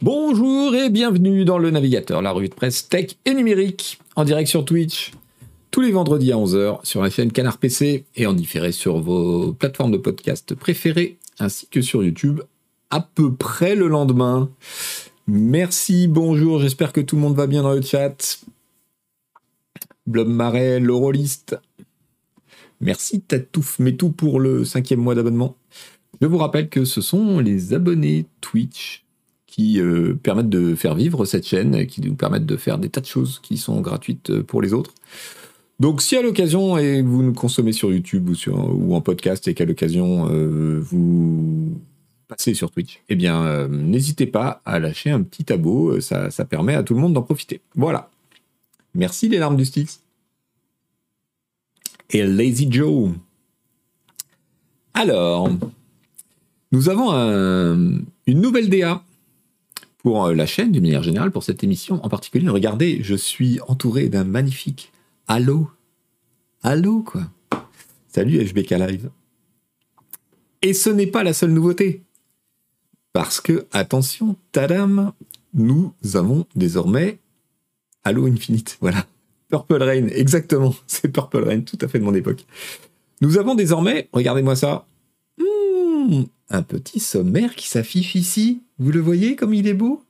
Bonjour et bienvenue dans le navigateur, la revue de presse tech et numérique, en direct sur Twitch, tous les vendredis à 11h sur la chaîne Canard PC et en différé sur vos plateformes de podcast préférées, ainsi que sur YouTube à peu près le lendemain. Merci, bonjour, j'espère que tout le monde va bien dans le chat. Blob Marais, l'Euroliste. Merci Tatouf tout pour le cinquième mois d'abonnement. Je vous rappelle que ce sont les abonnés Twitch qui euh, permettent de faire vivre cette chaîne, qui nous permettent de faire des tas de choses qui sont gratuites euh, pour les autres. Donc si à l'occasion, et vous nous consommez sur YouTube ou, sur, ou en podcast, et qu'à l'occasion euh, vous passez sur Twitch, eh bien n'hésitez pas à lâcher un petit abo, ça, ça permet à tout le monde d'en profiter. Voilà. Merci les larmes du Styx. Et Lazy Joe. Alors, nous avons une nouvelle DA pour euh, la chaîne d'une manière générale, pour cette émission en particulier. Regardez, je suis entouré d'un magnifique Halo. Halo, quoi. Salut HBK Live. Et ce n'est pas la seule nouveauté. Parce que, attention, tadam, nous avons désormais Halo Infinite. Voilà. Purple Rain, exactement. C'est Purple Rain, tout à fait de mon époque. Nous avons désormais, regardez-moi ça, un petit sommaire qui s'affiche ici. Vous le voyez comme il est beau?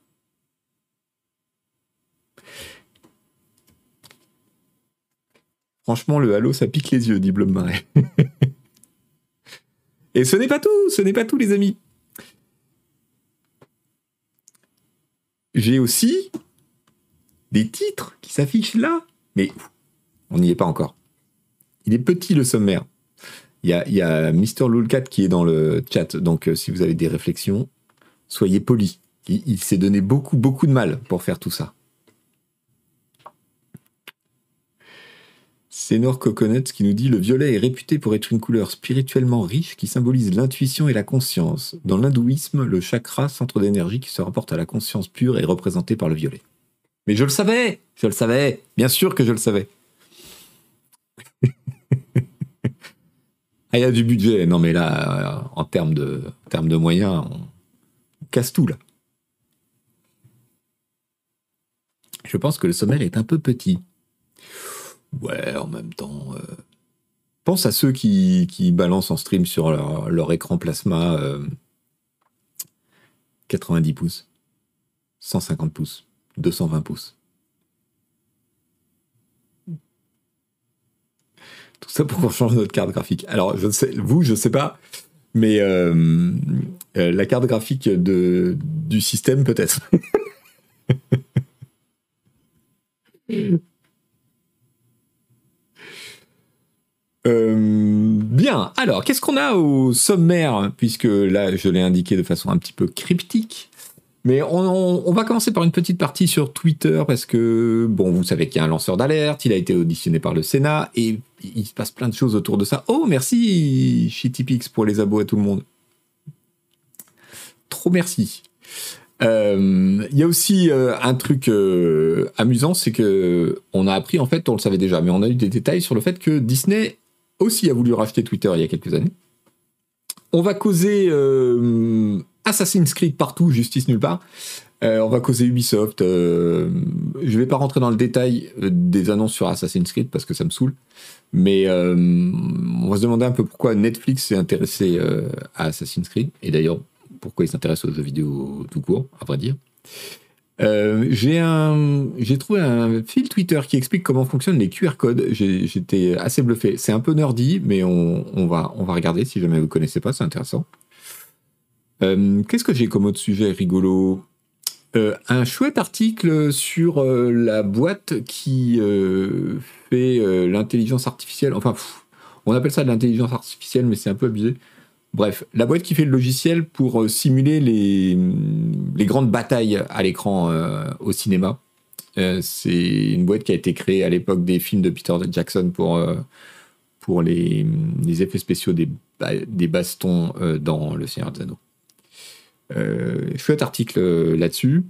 Franchement, le halo, ça pique les yeux, dit Marais. Et ce n'est pas tout, ce n'est pas tout, les amis. J'ai aussi des titres qui s'affichent là. Mais on n'y est pas encore. Il est petit le sommaire. Il y a, Mr. Lulcat qui est dans le chat, donc euh, si vous avez des réflexions, soyez polis. Il, s'est donné beaucoup, beaucoup de mal pour faire tout ça. Senor Coconut qui nous dit Le violet est réputé pour être une couleur spirituellement riche qui symbolise l'intuition et la conscience. Dans l'hindouisme, le chakra, centre d'énergie qui se rapporte à la conscience pure, est représenté par le violet. Mais je le savais Je le savais Bien sûr que je le savais Ah, il y a du budget. Non, mais là, en termes de, termes de moyens, on, casse tout, là. Je pense que le sommaire est un peu petit. Ouais, en même temps. Euh, pense à ceux qui, qui, balancent en stream sur leur, écran plasma 90 euh, pouces, 150 pouces, 220 pouces. Tout ça pour qu'on change notre carte graphique. Alors, vous, je sais pas, mais euh, euh, la carte graphique de, du système, peut-être. Euh, bien, alors qu'est-ce qu'on a au sommaire? Puisque là, je l'ai indiqué de façon un petit peu cryptique. Mais on, va commencer par une petite partie sur Twitter parce que, bon, vous savez qu'il y a un lanceur d'alerte, il a été auditionné par le Sénat et il se passe plein de choses autour de ça. Oh, merci ShittyPix pour les abos à tout le monde. Trop merci. Euh, il y a aussi euh, un truc euh, amusant, c'est que on a appris, en fait, on le savait déjà, mais on a eu des détails sur le fait que Disney aussi a voulu racheter Twitter il y a quelques années. On va causer Assassin's Creed partout, justice nulle part. Euh, on va causer Ubisoft. Euh, je vais pas rentrer dans le détail euh, des annonces sur Assassin's Creed parce que ça me saoule. Mais on va se demander un peu pourquoi Netflix s'est intéressé à Assassin's Creed. Et d'ailleurs, pourquoi il s'intéresse aux jeux vidéo tout court, à vrai dire. j'ai trouvé un fil Twitter qui explique comment fonctionnent les QR codes. J'étais assez bluffé. C'est un peu nerdy, mais on, va, regarder si jamais vous ne connaissez pas, c'est intéressant. Euh, qu'est-ce que j'ai comme autre sujet rigolo? Euh, Un chouette article sur euh, la boîte qui fait l'intelligence artificielle. Enfin, on appelle ça de l'intelligence artificielle, mais c'est un peu abusé. Bref, la boîte qui fait le logiciel pour simuler les, les, grandes batailles à l'écran au cinéma. c'est une boîte qui a été créée à l'époque des films de Peter Jackson pour, pour les, les effets spéciaux des, des bastons dans Le Seigneur des Anneaux. Euh, chouette article euh, là-dessus.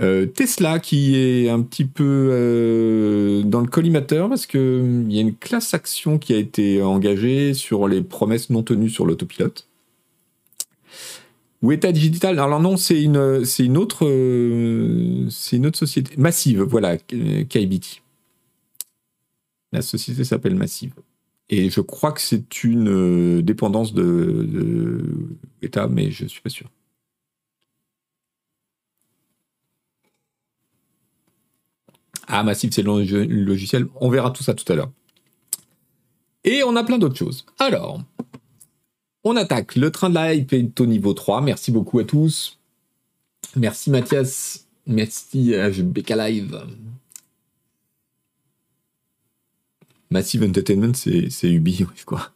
Euh, Tesla qui est un petit peu dans le collimateur parce qu'il y a une classe action qui a été engagée sur les promesses non tenues sur l'autopilote. Ou État digital Alors non, c'est une, c'est une autre, c'est une autre société massive. Voilà, KBT. La société s'appelle Massive. Et je crois que c'est une dépendance de, État, mais je suis pas sûr. Ah, Massive, c'est le logiciel. On verra tout ça tout à l'heure. Et on a plein d'autres choses. Alors, on attaque. Le train de la hype est au niveau 3. Merci beaucoup à tous. Merci Mathias. Merci HBK Live. Massive Entertainment, c'est Ubi, quoi.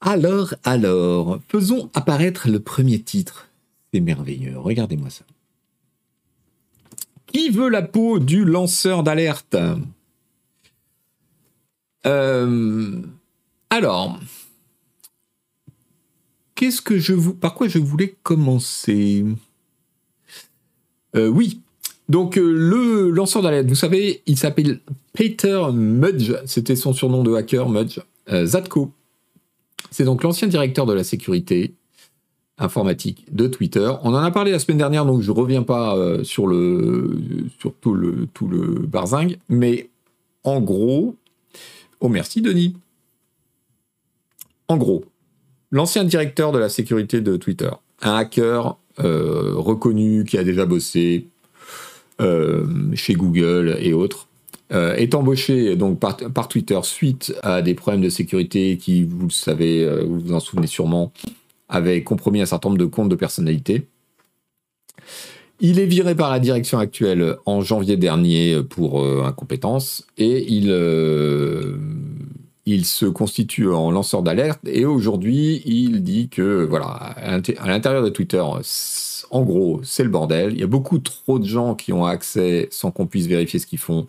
Alors, alors, faisons apparaître le premier titre. C'est merveilleux. Regardez-moi ça. Qui veut la peau du lanceur d'alerte euh, alors, qu'est-ce que je vous, par quoi je voulais commencer euh, Oui, donc euh, le lanceur d'alerte, vous savez, il s'appelle Peter Mudge, c'était son surnom de hacker, Mudge, Zatko. C'est donc l'ancien directeur de la sécurité informatique de Twitter. On en a parlé la semaine dernière, donc je ne reviens pas sur, le, sur tout, le, tout le barzing, mais en gros, Oh merci Denis. En gros, l'ancien directeur de la sécurité de Twitter, un hacker euh, reconnu qui a déjà bossé euh, chez Google et autres, euh, est embauché donc par, par, Twitter suite à des problèmes de sécurité qui, vous le savez, vous vous en souvenez sûrement, avaient compromis un certain nombre de comptes de personnalité. Il est viré par la direction actuelle en janvier dernier pour euh, incompétence et il, euh, il se constitue en lanceur d'alerte et aujourd'hui il dit que voilà à l'intérieur de Twitter en gros c'est le bordel il y a beaucoup trop de gens qui ont accès sans qu'on puisse vérifier ce qu'ils font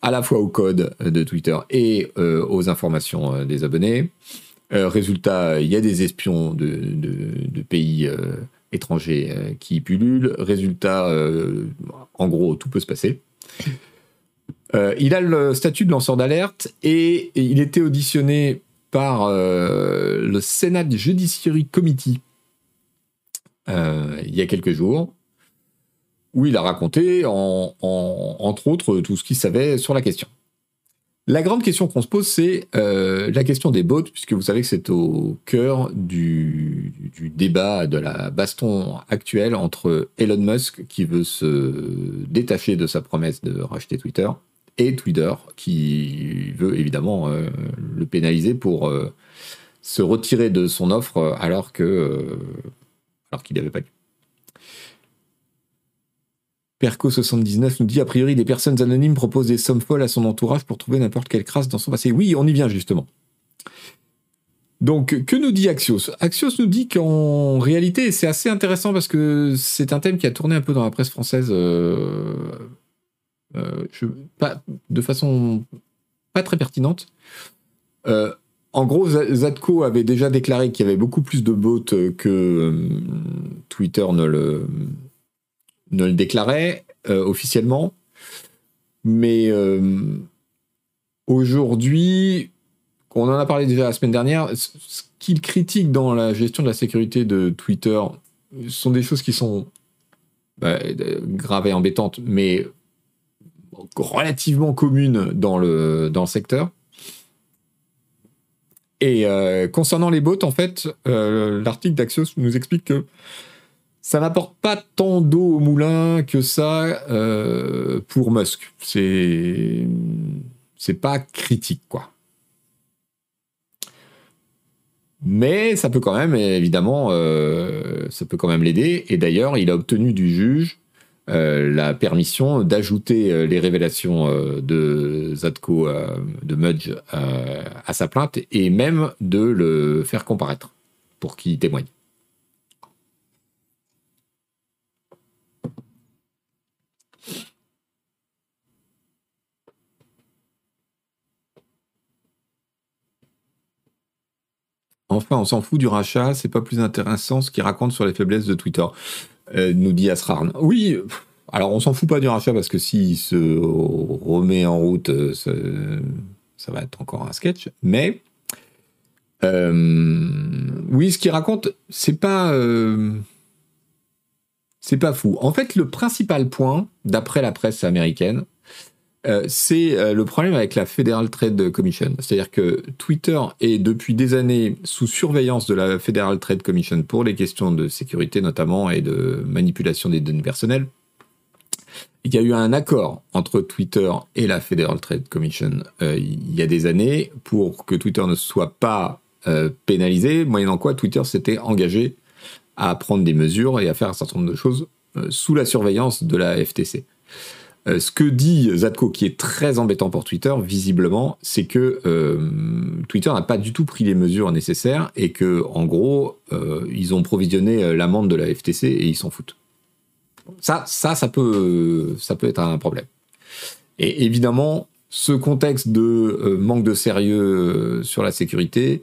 à la fois au code de Twitter et euh, aux informations des abonnés résultat il y a des espions de, pays étrangers euh, qui pullulent. Résultat, euh, en gros, tout peut se passer. Euh, il a le statut de lanceur d'alerte et, il était auditionné par le Senate Judiciary Committee il y a quelques jours, où il a raconté, entre autres, tout ce qu'il savait sur la question. La grande question qu'on se pose, c'est euh, la question des bots, puisque vous savez que c'est au cœur du, débat de la baston actuelle entre Elon Musk, qui veut se détacher de sa promesse de racheter Twitter, et Twitter, qui veut évidemment euh, le pénaliser pour euh, se retirer de son offre alors qu'il n'avait pas. Perco79 nous dit a priori des personnes anonymes proposent des sommes folles à son entourage pour trouver n'importe quelle crasse dans son passé. Oui, on y vient justement. Donc, que nous dit Axios? Axios nous dit qu'en réalité, c'est assez intéressant parce que c'est un thème qui a tourné un peu dans la presse française euh, euh, de façon pas très pertinente. Euh, en gros, Zadko avait déjà déclaré qu'il y avait beaucoup plus de bots que Twitter ne le, ne le déclarait euh, officiellement. Mais euh, aujourd'hui, on en a parlé déjà la semaine dernière, ce qu'il critique dans la gestion de la sécurité de Twitter sont des choses qui sont bah, graves et embêtantes, mais relativement communes dans le, dans le secteur. Et euh, concernant les bots, en fait, l'article d'Axios nous explique que ça n'apporte pas tant d'eau au moulin que ça euh, pour Musk. C'est c'est pas critique quoi. Mais ça peut quand même, évidemment, euh, ça peut quand même l'aider. Et d'ailleurs, il a obtenu du juge euh, la permission d'ajouter les révélations de Zadko, de Mudge, à sa plainte et même de le faire comparaître pour qu'il témoigne. Enfin, on s'en fout du rachat, c'est pas plus intéressant ce qu'il raconte sur les faiblesses de Twitter, euh, nous dit Asrarn. Oui, alors on s'en fout pas du rachat parce que s'il se remet en route, euh, ça, va être encore un sketch, mais oui, ce qu'il raconte, c'est pas. c'est pas fou. En fait, le principal point, d'après la presse américaine, euh, c'est euh, le problème avec la Federal Trade Commission. C'est-à-dire que Twitter est depuis des années sous surveillance de la Federal Trade Commission pour les questions de sécurité notamment et de manipulation des données personnelles. Il y a eu un accord entre Twitter et la Federal Trade Commission euh, il y a des années pour que Twitter ne soit pas pénalisé, moyennant quoi Twitter s'était engagé à prendre des mesures et à faire un certain nombre de choses sous la surveillance de la FTC. Euh, ce que dit Zadko, qui est très embêtant pour Twitter, visiblement, c'est que euh, Twitter n'a pas du tout pris les mesures nécessaires et que, en gros, euh, ils ont provisionné l'amende de la FTC et ils s'en foutent. Ça, ça, ça peut, ça peut être un problème. Et évidemment, ce contexte de manque de sérieux sur la sécurité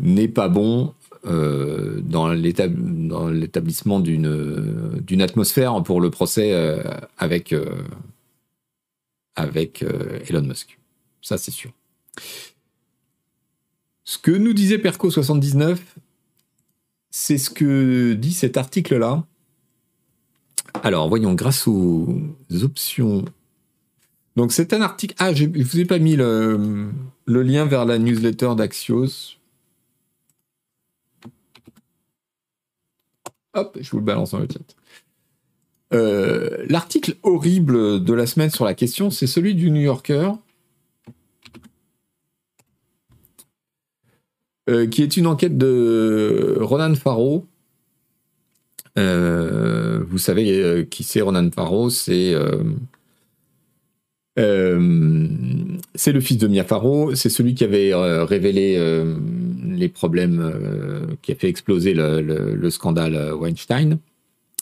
n'est pas bon dans l'établissement d'une atmosphère pour le procès avec, avec Elon Musk. Ça, c'est sûr. Ce que nous disait Perco79, c'est ce que dit cet article-là. Alors, voyons, grâce aux options. Donc, c'est un article. Ah, je ne vous ai pas mis le lien vers la newsletter d'Axios. Hop, je vous le balance dans le chat. Euh, l'article horrible de la semaine sur la question, c'est celui du New Yorker, euh, qui est une enquête de Ronan Farrow. Euh, vous savez qui c'est Ronan Farrow C'est c'est le fils de Mia Farrow. C'est celui qui avait révélé les problèmes euh, qui a fait exploser le, scandale Weinstein.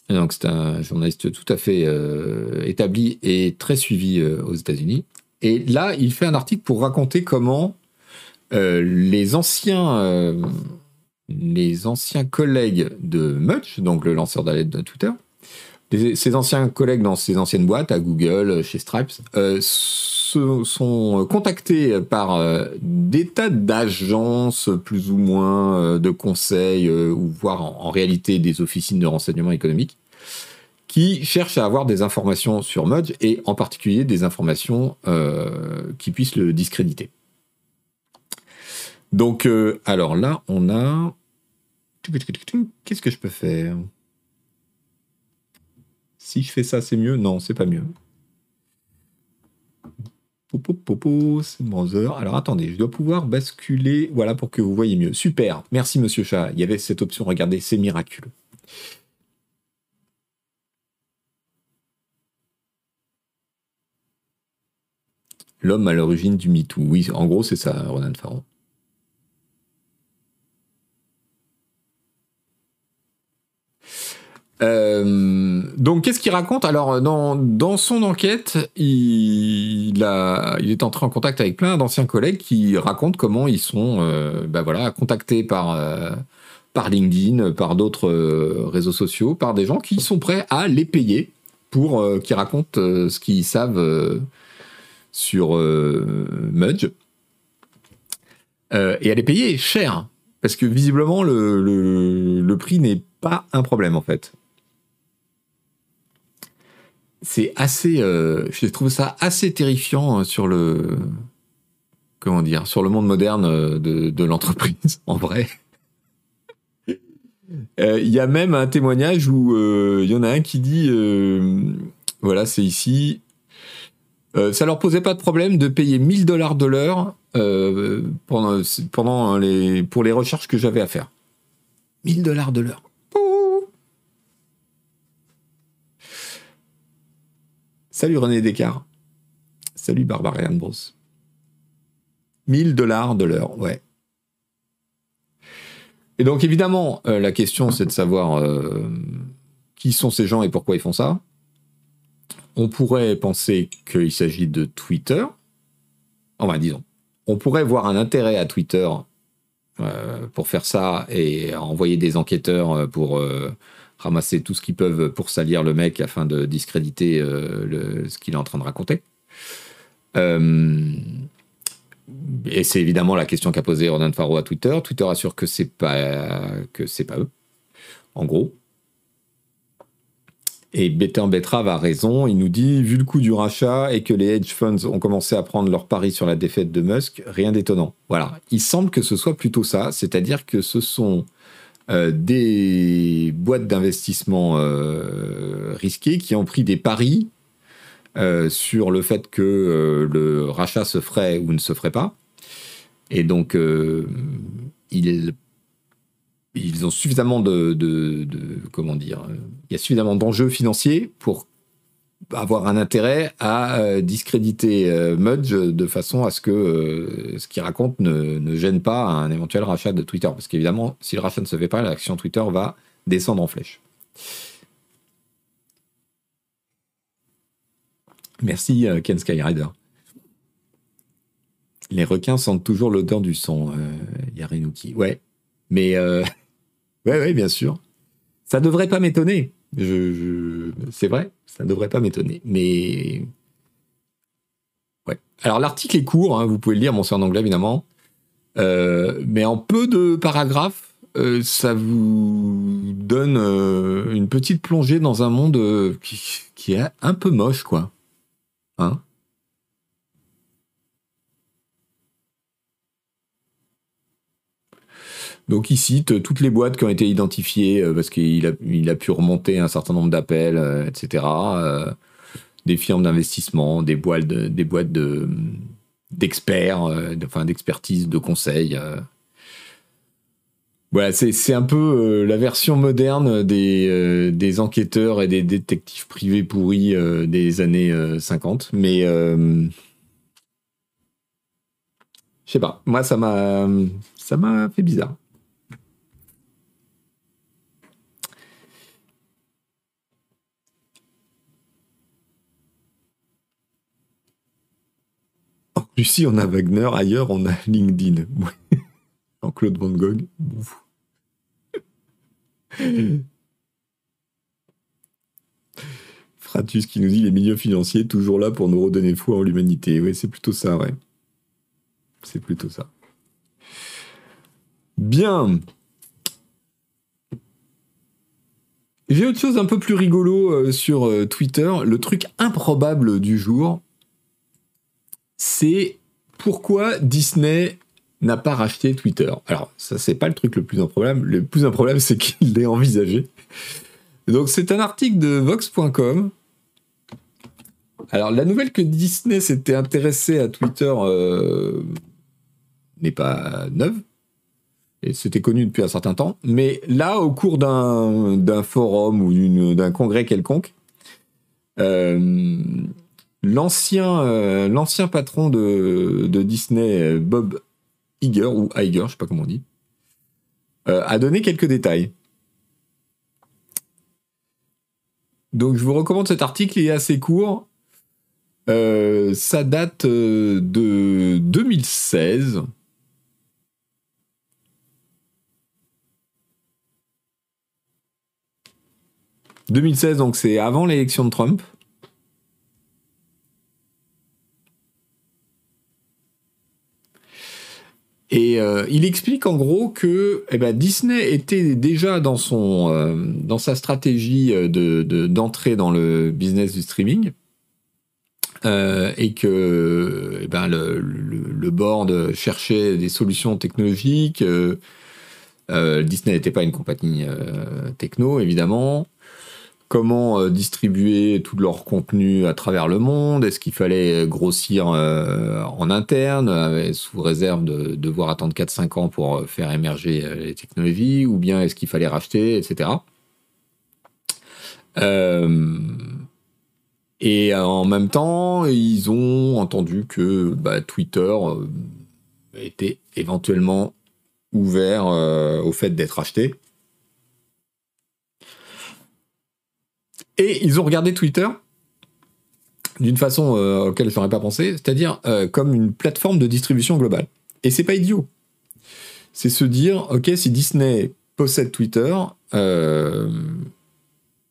c'est un journaliste tout à fait euh, établi et très suivi euh, aux États-Unis. Et là, il fait un article pour raconter comment les anciens collègues de Much, donc le lanceur d'alerte de Twitter, ses anciens collègues dans ses anciennes boîtes, à Google, chez Stripes, sont contactés par euh, des tas d'agences plus ou moins euh, de conseils euh, ou voire en, réalité des officines de renseignement économique qui cherchent à avoir des informations sur Mudge et en particulier des informations qui puissent le discréditer. Donc, alors là, on a. Qu'est-ce que je peux faire? Si je fais ça, c'est mieux Non, c'est pas mieux. C'est browser. Alors attendez, je dois pouvoir basculer, voilà, pour que vous voyez mieux. Super, merci Monsieur Chat. Il y avait cette option, regardez, c'est miraculeux. L'homme à l'origine du MeToo. Oui, en gros, c'est ça, Ronan Farron. Euh, donc, qu'est-ce qu'il raconte? Alors, dans, son enquête, il, est entré en contact avec plein d'anciens collègues qui racontent comment ils sont euh, bah contactés par, euh, par LinkedIn, par d'autres réseaux sociaux, par des gens qui sont prêts à les payer pour qu'ils racontent ce qu'ils savent sur Mudge. et à les payer cher. Parce que visiblement, le, le, le prix n'est pas un problème en fait c'est assez. Euh, trouve ça assez terrifiant euh, sur le. Comment dire Sur le monde moderne euh, de, l'entreprise, en vrai. Il y a même un témoignage où il y en a un qui dit voilà, c'est ici. ça leur posait pas de problème de payer 1000 dollars de l'heure pendant, pendant les, pour les recherches que j'avais à faire. 1000 dollars de l'heure. Salut René Descartes. Salut Barbarian Bros. 1000 dollars de l'heure, ouais. Et donc évidemment, euh, la question c'est de savoir euh, qui sont ces gens et pourquoi ils font ça. On pourrait penser qu'il s'agit de Twitter. Enfin, disons, on pourrait voir un intérêt à Twitter euh, pour faire ça et envoyer des enquêteurs pour ramasser tout ce qu'ils peuvent pour salir le mec afin de discréditer euh, ce qu'il est en train de raconter. Euh, et c'est évidemment la question qu'a posée Ronan Farrow à Twitter. Twitter assure que c'est pas que c'est pas eux, en gros. Et Better Betrave a raison. Il nous dit, vu le coût du rachat et que les hedge funds ont commencé à prendre leur pari sur la défaite de Musk, rien d'étonnant. Voilà. Il semble que ce soit plutôt ça, c'est-à-dire que ce sont euh, des boîtes d'investissement euh, risquées qui ont pris des paris euh, sur le fait que le rachat se ferait ou ne se ferait pas. Et donc, ils ils ont suffisamment de, comment dire, il y a suffisamment d'enjeux financiers pour avoir un intérêt à euh, discréditer euh, Mudge de façon à ce que euh, ce qu'il raconte ne, gêne pas un éventuel rachat de Twitter. Parce qu'évidemment, si le rachat ne se fait pas, l'action Twitter va descendre en flèche. Merci Ken Skyrider. Les requins sentent toujours l'odeur du sang, Yarinuki. Ouais, mais Oui, oui, bien sûr. Ça devrait pas m'étonner. C'est vrai, ça ne devrait pas m'étonner. Mais. Ouais. Alors, l'article est court, hein, vous pouvez le lire, bon, c'est en anglais évidemment. Euh, mais en peu de paragraphes, euh, ça vous donne euh, une petite plongée dans un monde qui, qui, est un peu moche, quoi. Hein? Donc il cite toutes les boîtes qui ont été identifiées euh, parce qu'il a, pu remonter un certain nombre d'appels, euh, etc. Euh, des firmes d'investissement, des boîtes, de, des boîtes de, d'experts, enfin d'expertise, de conseils. Voilà, c'est, un peu la version moderne des, enquêteurs et des détectives privés pourris des années 50. Mais je sais pas, moi ça m'a fait bizarre. Ici, on a Wagner. Ailleurs, on a LinkedIn. Jean-Claude Van Gogh. Fratus qui nous dit les milieux financiers toujours là pour nous redonner foi en l'humanité. Oui, c'est plutôt ça, ouais. C'est plutôt ça. Bien. J'ai autre chose un peu plus rigolo euh, sur euh, Twitter. Le truc improbable du jour, c'est pourquoi Disney n'a pas racheté Twitter. Alors, ça, c'est pas le truc le plus improbable. Le plus improbable, c'est qu'il l'ait envisagé. Donc, c'est un article de Vox.com. Alors, la nouvelle que Disney s'était intéressé à Twitter euh, n'est pas neuve. Et c'était connu depuis un certain temps. Mais là, au cours d'un forum ou d'un congrès quelconque, euh, l'ancien euh, l'ancien patron de, Disney, Bob Iger, ou Iger, je sais pas comment on dit, euh, a donné quelques détails. Donc je vous recommande cet article, il est assez court. Euh, ça date de 2016. « 2016, donc c'est avant l'élection de Trump. Et euh, il explique en gros que eh ben, Disney était déjà dans, son, euh, dans sa stratégie euh, de, d'entrée dans le business du streaming. et que eh ben, le, le, board cherchait des solutions technologiques. Disney n'était pas une compagnie techno, évidemment comment euh, distribuer tout leur contenu à travers le monde? Est-ce qu'il fallait grossir euh, en interne, euh, sous réserve de devoir attendre 4-5 ans pour faire émerger les technologies? Ou bien est-ce qu'il fallait racheter, etc. et en même temps, ils ont entendu que bah, Twitter était éventuellement ouvert au fait d'être acheté. Et ils ont regardé Twitter d'une façon euh, auquel je n'aurais pas pensé, c'est-à-dire euh, comme une plateforme de distribution globale. Et c'est pas idiot. C'est se dire, ok, si Disney possède Twitter, euh,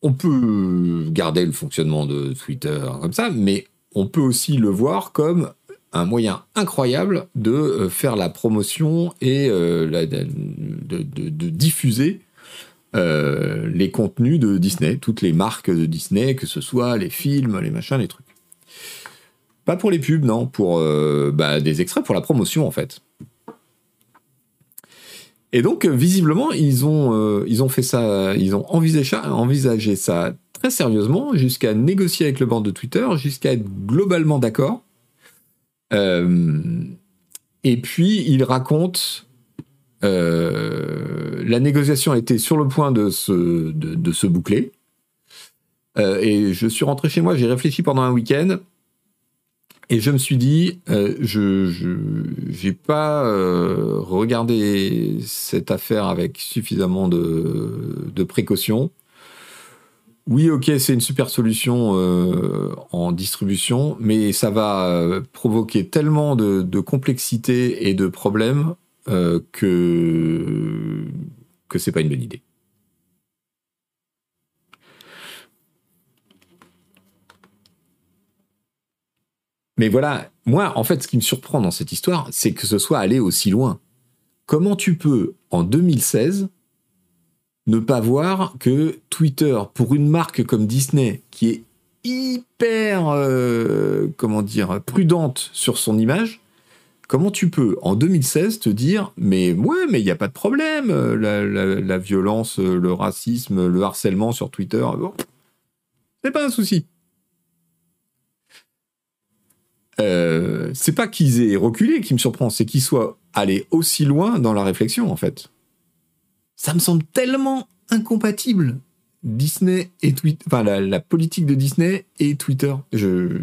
on peut garder le fonctionnement de Twitter comme ça, mais on peut aussi le voir comme un moyen incroyable de euh, faire la promotion et de, diffuser euh, les contenus de Disney, toutes les marques de Disney, que ce soit les films, les machins, les trucs. Pas pour les pubs, non, pour bah, des extraits pour la promotion en fait. Et donc, visiblement, ils ont, ils ont fait ça, ils ont envisagé, envisagé ça très sérieusement, jusqu'à négocier avec le board de Twitter, jusqu'à être globalement d'accord euh, et puis, il raconte euh, la négociation était sur le point de se, boucler. Euh, et je suis rentré chez moi, j'ai réfléchi pendant un week-end. Et je me suis dit, je n'ai pas regardé cette affaire avec suffisamment de, précaution. Oui, ok, c'est une super solution euh, en distribution, mais ça va euh, provoquer tellement de, complexité et de problèmes euh, que que c'est pas une bonne idée. Mais voilà, moi, en fait, ce qui me surprend dans cette histoire, c'est que ce soit allé aussi loin. Comment tu peux, en 2016, ne pas voir que Twitter, pour une marque comme Disney, qui est hyper, euh, comment dire, prudente sur son image, comment tu peux, en 2016, te dire, mais ouais, mais il n'y a pas de problème, euh, la, violence, euh, le racisme, le harcèlement sur Twitter, bon, c'est pas un souci. c'est pas qu'ils aient reculé qui me surprend, c'est qu'ils soient allés aussi loin dans la réflexion, en fait ça me semble tellement incompatible. Disney et Twitter, enfin la, politique de Disney et Twitter. Je...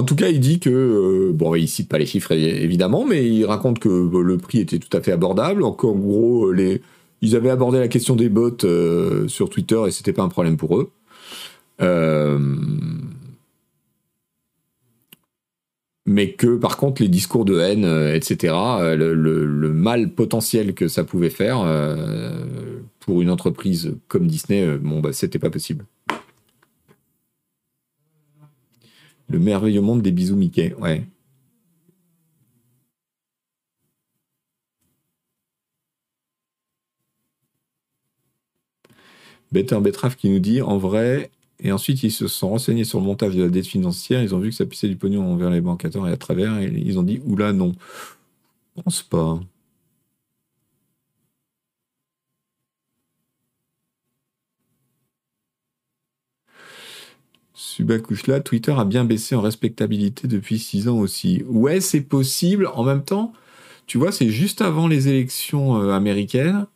En tout cas, il dit que, euh, bon, il cite pas les chiffres évidemment, mais il raconte que le prix était tout à fait abordable. En, gros, les, ils avaient abordé la question des bots euh, sur Twitter et c'était pas un problème pour eux. Euh, mais que par contre les discours de haine, euh, etc., euh, le, mal potentiel que ça pouvait faire euh, pour une entreprise comme Disney, bon bah c'était pas possible. Le merveilleux monde des bisous Mickey, ouais. Better Betraf qui nous dit en vrai, et ensuite, ils se sont renseignés sur le montage de la dette financière. Ils ont vu que ça pissait du pognon envers les banques et à travers. Et ils ont dit, oula, non. Je pense pas. Subakushla, Twitter a bien baissé en respectabilité depuis six ans aussi. Ouais, c'est possible. En même temps, tu vois, c'est juste avant les élections euh, américaines.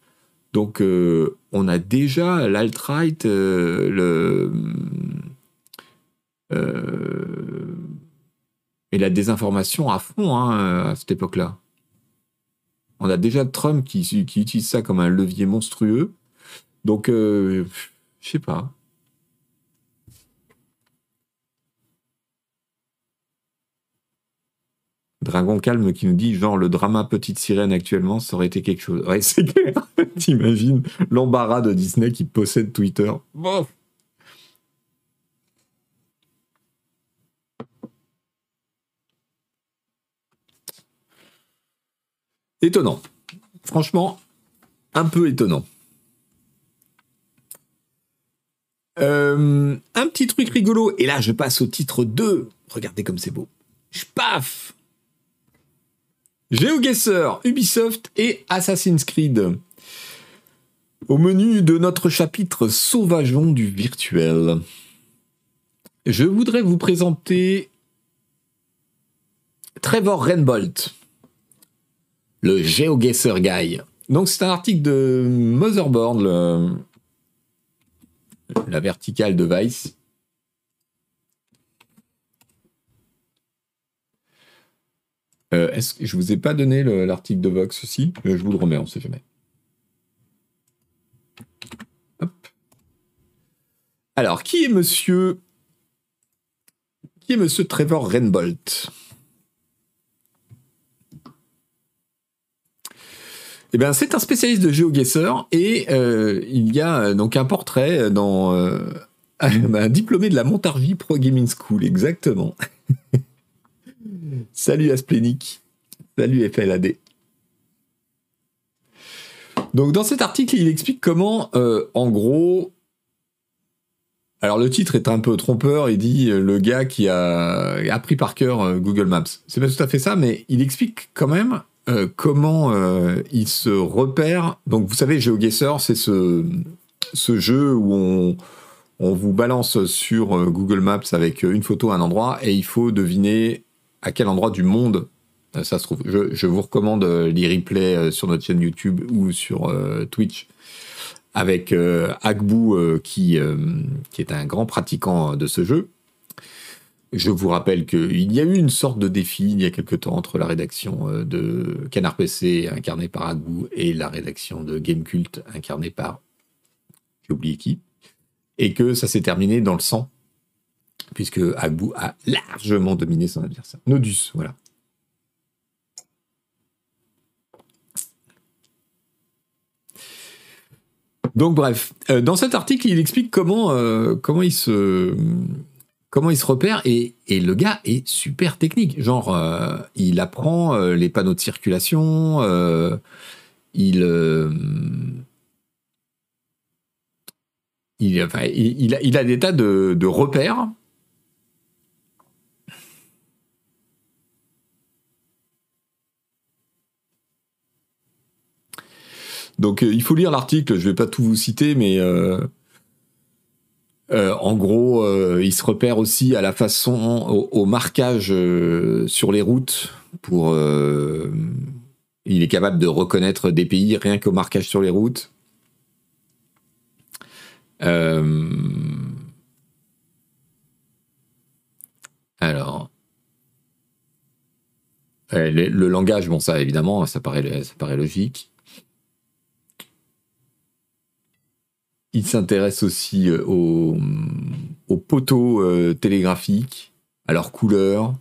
Donc, euh, on a déjà l'alt-right, euh, et la désinformation à fond hein, à cette époque-là. On a déjà Trump qui, qui, utilise ça comme un levier monstrueux. Donc, je sais pas. Dragon Calme qui nous dit genre le drama Petite Sirène actuellement, ça aurait été quelque chose. Ouais, c'est clair. T'imagines l'embarras de Disney qui possède Twitter. Étonnant. Franchement, un peu étonnant. Euh, un petit truc rigolo, et là je passe au titre 2. Regardez comme c'est beau. Je paf GeoGuessr, Ubisoft et Assassin's Creed. Au menu de notre chapitre Sauvageons du virtuel, je voudrais vous présenter Trevor Renbolt, le GeoGuessr Guy. Donc c'est un article de Motherboard, la verticale de Vice. Euh, est-ce que je vous ai pas donné l'article de Vox aussi euh, Je vous le remets, on ne sait jamais. Alors, qui est monsieur qui est monsieur Trevor Renbolt Eh bien, c'est un spécialiste de GeoGuessr et euh, il y a donc un portrait dans un diplômé de la Montargis Pro Gaming School, exactement. Salut Asplénic. Salut FLAD. Donc dans cet article, il explique comment, euh, en gros, alors le titre est un peu trompeur, il dit euh, le gars qui a appris par cœur euh, Google Maps. C'est pas tout à fait ça, mais il explique quand même comment il se repère. Donc vous savez, GeoGuessr, c'est ce, jeu où on vous balance sur Google Maps avec une photo à un endroit et il faut deviner à quel endroit du monde euh, ça se trouve. Je, vous recommande euh, les replays euh, sur notre chaîne YouTube ou sur Twitch avec Agbu qui, est un grand pratiquant de ce jeu. Je vous rappelle qu'il y a eu une sorte de défi il y a quelque temps entre la rédaction de Canard PC incarnée par Agbu et la rédaction de Gamecult incarnée par j'ai oublié qui et que ça s'est terminé dans le sang puisque Agbu a largement dominé son adversaire. Nodus, voilà. Donc bref, euh, dans cet article, il explique comment, euh, il, se, repère et, le gars est super technique. Genre, euh, il apprend les panneaux de circulation, il, il, a, des tas de repères Donc euh, il faut lire l'article, je vais pas tout vous citer, mais euh, euh, en gros, il se repère aussi à la façon, au, marquage sur les routes. Pour, il est capable de reconnaître des pays rien qu'au marquage sur les routes. alors, le, langage, bon ça évidemment, ça paraît, ça paraît logique. Il s'intéresse aussi euh, aux, poteaux euh, télégraphiques, à leurs couleurs.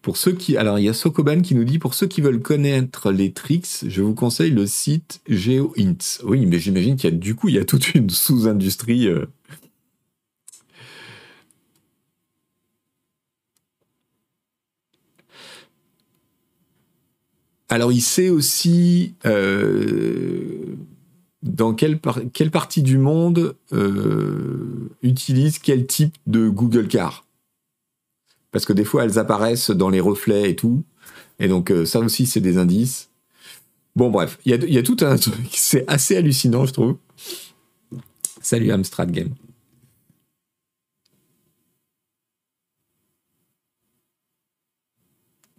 Pour ceux qui, alors il y a Sokoban qui nous dit pour ceux qui veulent connaître les tricks, je vous conseille le site GeoInts. Oui, mais j'imagine qu'il y a du coup il y a toute une sous-industrie euh, Alors, il sait aussi euh, dans quelle, partie du monde euh, utilise quel type de Google Car. Parce que des fois, elles apparaissent dans les reflets et tout. Et donc, euh, ça aussi, c'est des indices. Bon, bref, il y a, tout un truc. C'est assez hallucinant, je trouve. Salut Amstrad Game.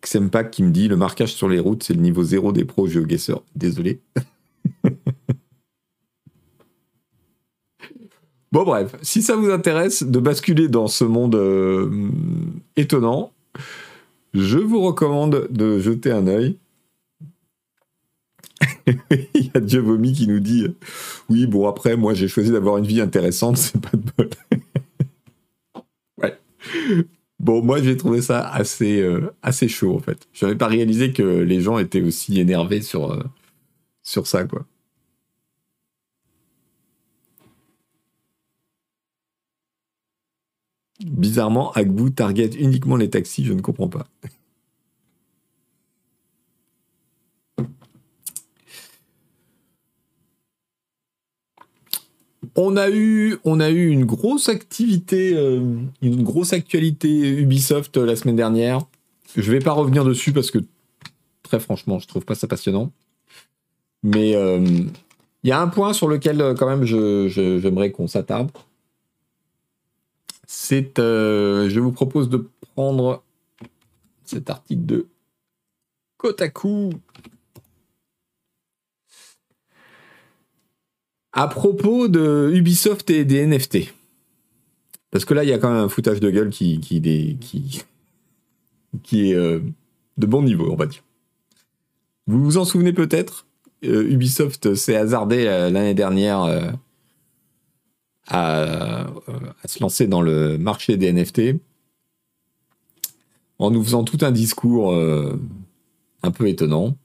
Xempac qui me dit le marquage sur les routes, c'est le niveau 0 des pros GeoGuessr. Désolé. bon, bref, si ça vous intéresse de basculer dans ce monde euh, étonnant, je vous recommande de jeter un œil. Il y a Dieu Vomi qui nous dit Oui, bon, après, moi j'ai choisi d'avoir une vie intéressante, c'est pas de bol. ouais. Bon, moi, j'ai trouvé ça assez, euh, assez chaud, en fait. Je n'avais pas réalisé que les gens étaient aussi énervés sur, euh, sur ça, quoi. Bizarrement, Agbu target uniquement les taxis, je ne comprends pas. On a eu, une grosse activité, euh, une grosse actualité Ubisoft euh, la semaine dernière. Je vais pas revenir dessus parce que très franchement, je trouve pas ça passionnant. Mais euh, il y a un point sur lequel quand même j'aimerais qu'on s'attarde. C'est, je vous propose de prendre cet article de Kotaku À propos de Ubisoft et des NFT. Parce que là, il y a quand même un foutage de gueule qui, est euh, de bon niveau, on va dire. Vous vous en souvenez peut-être euh, Ubisoft s'est hasardé euh, l'année dernière à, se lancer dans le marché des NFT en nous faisant tout un discours un peu étonnant.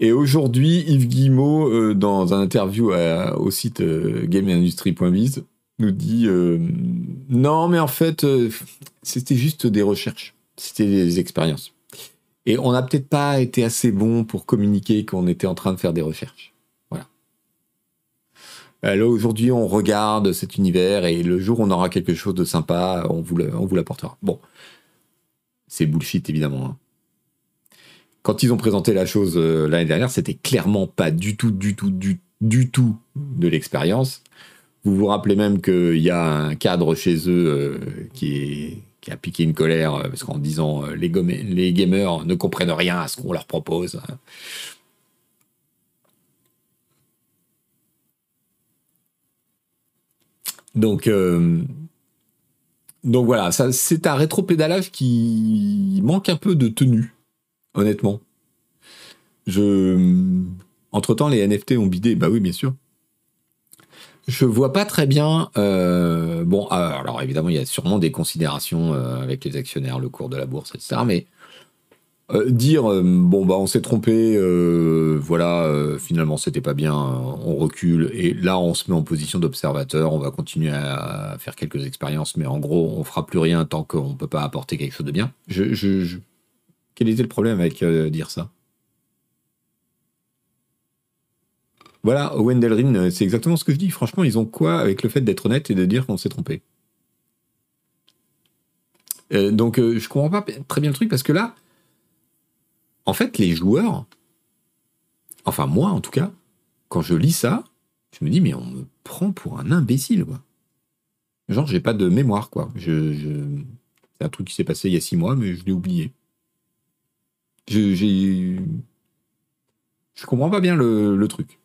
Et aujourd'hui, Yves Guillemot, dans un interview au site gameindustry.biz, nous dit non, mais en fait, c'était juste des recherches, c'était des expériences. Et on n'a peut-être pas été assez bon pour communiquer qu'on était en train de faire des recherches. Voilà. Euh, là, aujourd'hui, on regarde cet univers et le jour où on aura quelque chose de sympa, on vous, on vous l'apportera. Bon. C'est bullshit, évidemment. Hein. Quand ils ont présenté la chose euh, l'année dernière, c'était clairement pas du tout, du tout, du, du tout de l'expérience. Vous vous rappelez même qu'il y a un cadre chez eux euh, qui a piqué une colère euh, parce qu'en disant les, les gamers ne comprennent rien à ce qu'on leur propose. Donc, donc voilà, c'est un rétro-pédalage qui manque un peu de tenue, honnêtement. Je, entre temps, les NFT ont bidé, bah oui, bien sûr. Je vois pas très bien. Euh, bon, euh, alors évidemment, il y a sûrement des considérations euh, avec les actionnaires, le cours de la bourse, etc. Mais dire bon bah on s'est trompé, voilà, finalement c'était pas bien, on recule et là on se met en position d'observateur, on va continuer à, faire quelques expériences, mais en gros on fera plus rien tant qu'on peut pas apporter quelque chose de bien. je... Quel était le problème avec dire ça? Voilà, Wendelrin, euh, c'est exactement ce que je dis. Franchement, ils ont quoi avec le fait d'être honnête et de dire qu'on s'est trompé? Euh, Donc, euh, je comprends pas très bien le truc parce que là, en fait, les joueurs, enfin moi en tout cas, quand je lis ça, je me dis mais on me prend pour un imbécile quoi. Genre j'ai pas de mémoire quoi. Je, C'est un truc qui s'est passé il y a six mois mais je l'ai oublié. Je, comprends pas bien le truc.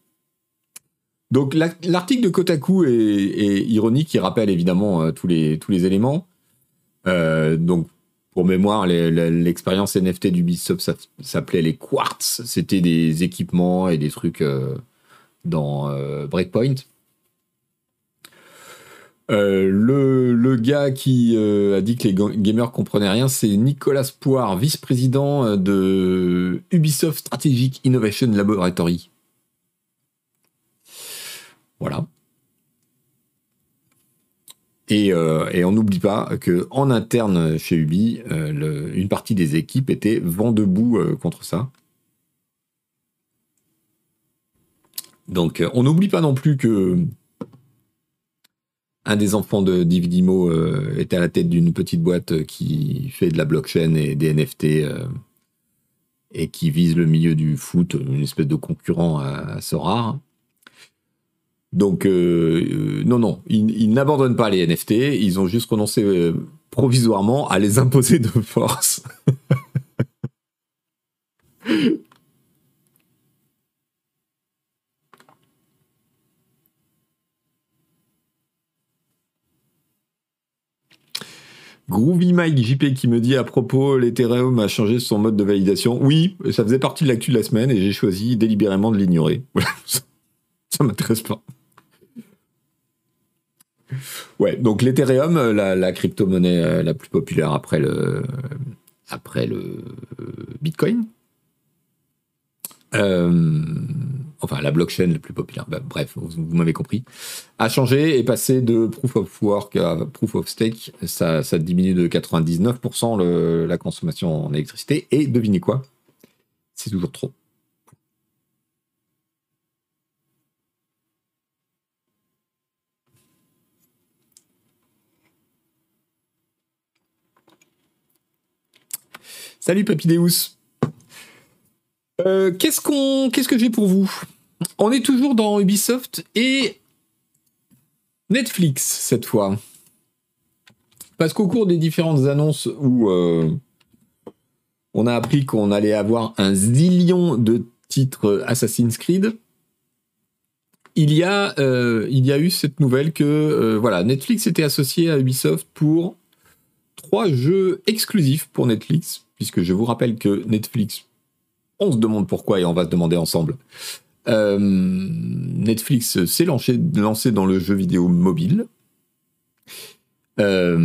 Donc l'article de Kotaku est, ironique, il rappelle évidemment euh, tous, les, éléments. Euh, donc pour mémoire, l'expérience NFT d'Ubisoft s'appelait les Quartz. C'était des équipements et des trucs euh, dans Breakpoint. Le, le, gars qui a dit que les gamers comprenaient rien, c'est Nicolas Poire, vice-président de Ubisoft Strategic Innovation Laboratory. Voilà. Euh, et, on n'oublie pas que en interne chez Ubi, euh, une partie des équipes était vent debout euh, contre ça. Donc on n'oublie pas non plus que un des enfants de Dividimo était à la tête d'une petite boîte qui fait de la blockchain et des NFT et qui vise le milieu du foot, une espèce de concurrent assez rare. Donc, euh, euh, non, non, ils, n'abandonnent pas les NFT, ils ont juste renoncé euh, provisoirement à les imposer de force. Groovy Mike JP qui me dit à propos, l'Ethereum a changé son mode de validation. Oui, ça faisait partie de l'actu de la semaine et j'ai choisi délibérément de l'ignorer. ça m'intéresse pas. Ouais, donc l'Ethereum, euh, la, crypto-monnaie euh, la plus populaire après le, après le euh, Bitcoin. Enfin, la blockchain la plus populaire, bah, bref, vous, m'avez compris, a changé et passé de proof of work à proof of stake. Ça, diminue de 99% la consommation en électricité. Et devinez quoi? C'est toujours trop. Salut Papidéus. Euh, qu'est-ce que j'ai pour vous? On est toujours dans Ubisoft et Netflix cette fois. Parce qu'au cours des différentes annonces où euh, on a appris qu'on allait avoir un zillion de titres Assassin's Creed, il y a, euh, il y a eu cette nouvelle que voilà, Netflix était associé à Ubisoft pour trois jeux exclusifs pour Netflix puisque je vous rappelle que Netflix, on se demande pourquoi et on va se demander ensemble. Euh, Netflix s'est lancé, dans le jeu vidéo mobile. Euh,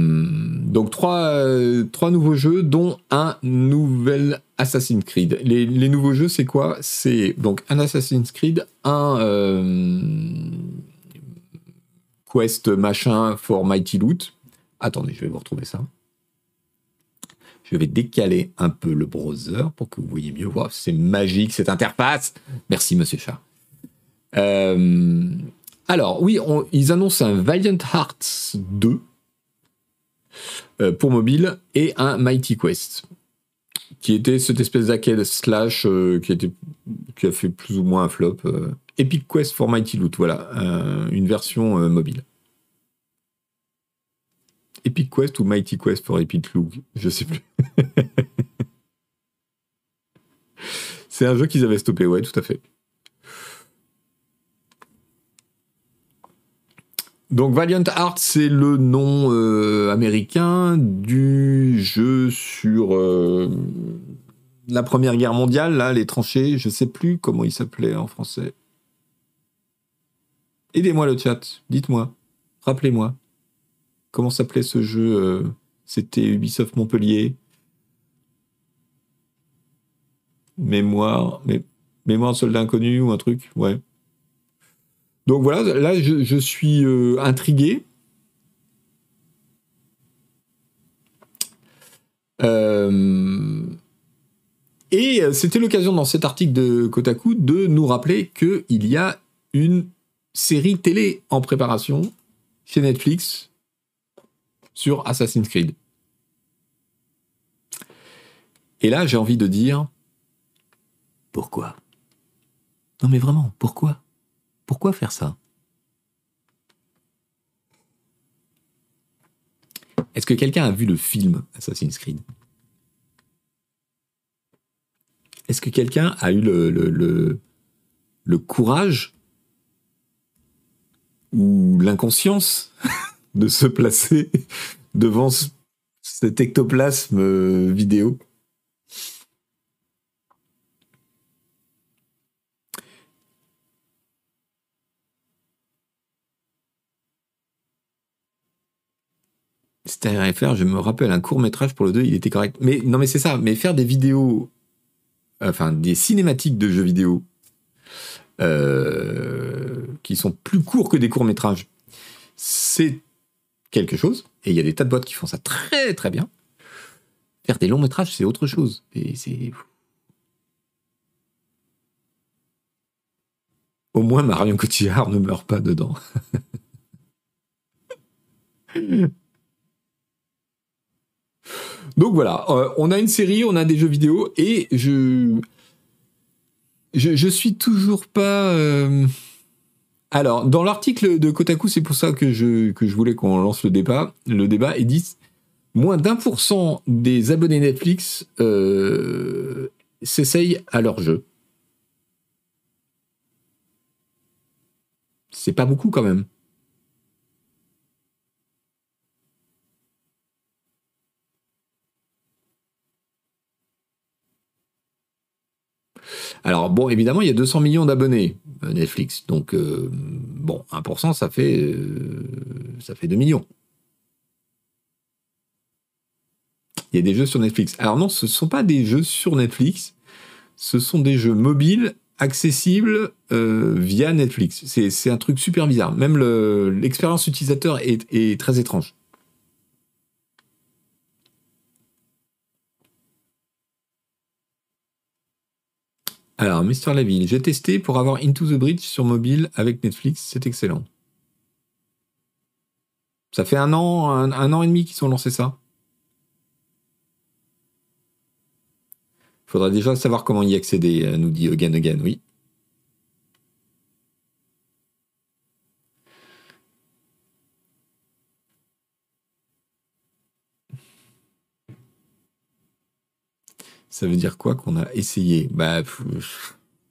Donc trois, nouveaux jeux, dont un nouvel Assassin's Creed. Les, les nouveaux jeux, c'est quoi? C'est donc un Assassin's Creed, un euh, Quest machin for Mighty Loot. Attendez, je vais vous retrouver ça. Je vais décaler un peu le browser pour que vous voyez mieux. Wow, c'est magique cette interface. Merci, monsieur Chat. Euh, alors, oui, on- ils annoncent un Valiant Hearts 2 euh, pour mobile et un Mighty Quest qui était cette espèce d'arcade slash euh, qui, qui a fait plus ou moins un flop. Epic Quest for Mighty Loot, voilà, une version mobile. Epic Quest ou Mighty Quest for Epic Loot, je sais plus. C'est un jeu qu'ils avaient stoppé, ouais, tout à fait. Donc Valiant Hearts, c'est le nom euh, américain du jeu sur euh, la Première Guerre mondiale, là, les tranchées. Je sais plus comment il s'appelait en français. Aidez-moi le chat, dites-moi, rappelez-moi. Comment s'appelait ce jeu euh, C'était Ubisoft Montpellier. Mémoire, mé- mémoire soldat inconnu ou un truc, ouais. Donc voilà, là je, suis euh, intrigué. Euh, et c'était l'occasion dans cet article de Kotaku de nous rappeler qu'il y a une série télé en préparation chez Netflix sur Assassin's Creed. Et là, j'ai envie de dire pourquoi? Non mais vraiment, pourquoi? Pourquoi faire ça? Est-ce que quelqu'un a vu le film Assassin's Creed? Est-ce que quelqu'un a eu le, courage ou l'inconscience de se placer devant ce- cet ectoplasme euh, vidéo C'était RFR, je me rappelle un court métrage pour le 2, il était correct. Mais non, mais c'est ça, mais faire des vidéos, enfin des cinématiques de jeux vidéo euh, qui sont plus courts que des courts métrages, c'est quelque chose. Et il y a des tas de boîtes qui font ça très très bien. Faire des longs métrages, c'est autre chose. Et c'est. Au moins, Marion Cotillard ne meurt pas dedans. Donc voilà, euh, on a une série, on a des jeux vidéo, et je. Je, suis toujours pas. euh, Alors, dans l'article de Kotaku, c'est pour ça que je, voulais qu'on lance le débat. Le débat, ils disent moins d'un pour cent des abonnés Netflix euh, s'essayent à leur jeu. C'est pas beaucoup quand même. Alors bon, évidemment, il y a 200 millions d'abonnés euh, Netflix, donc euh, bon, 1%, ça fait euh, ça fait 2 millions. Il y a des jeux sur Netflix. Alors non, ce ne sont pas des jeux sur Netflix, ce sont des jeux mobiles accessibles euh, via Netflix. C'est un truc super bizarre. Même le- l'expérience utilisateur est très étrange. Alors, Mister Laville, j'ai testé pour avoir Into the Bridge sur mobile avec Netflix, c'est excellent. Ça fait un an, un, an et demi qu'ils ont lancé ça. Faudra déjà savoir comment y accéder, euh, nous dit Again Again, oui. Ça veut dire quoi qu'on a essayé? Bah,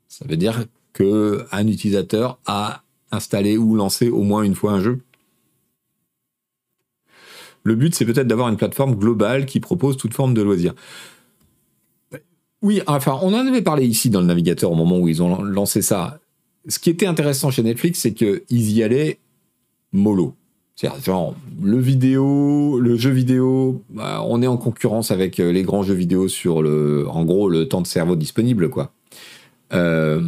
Ça veut dire que un utilisateur a installé ou lancé au moins une fois un jeu. Le but, c'est peut-être d'avoir une plateforme globale qui propose toute forme de loisirs. Oui, enfin, on en avait parlé ici dans le navigateur au moment où ils ont lancé ça. Ce qui était intéressant chez Netflix, c'est qu'ils y allaient mollo. C'est genre le vidéo, le jeu vidéo, bah, on est en concurrence avec euh, les grands jeux vidéo sur le, en gros, le temps de cerveau disponible, quoi. Euh,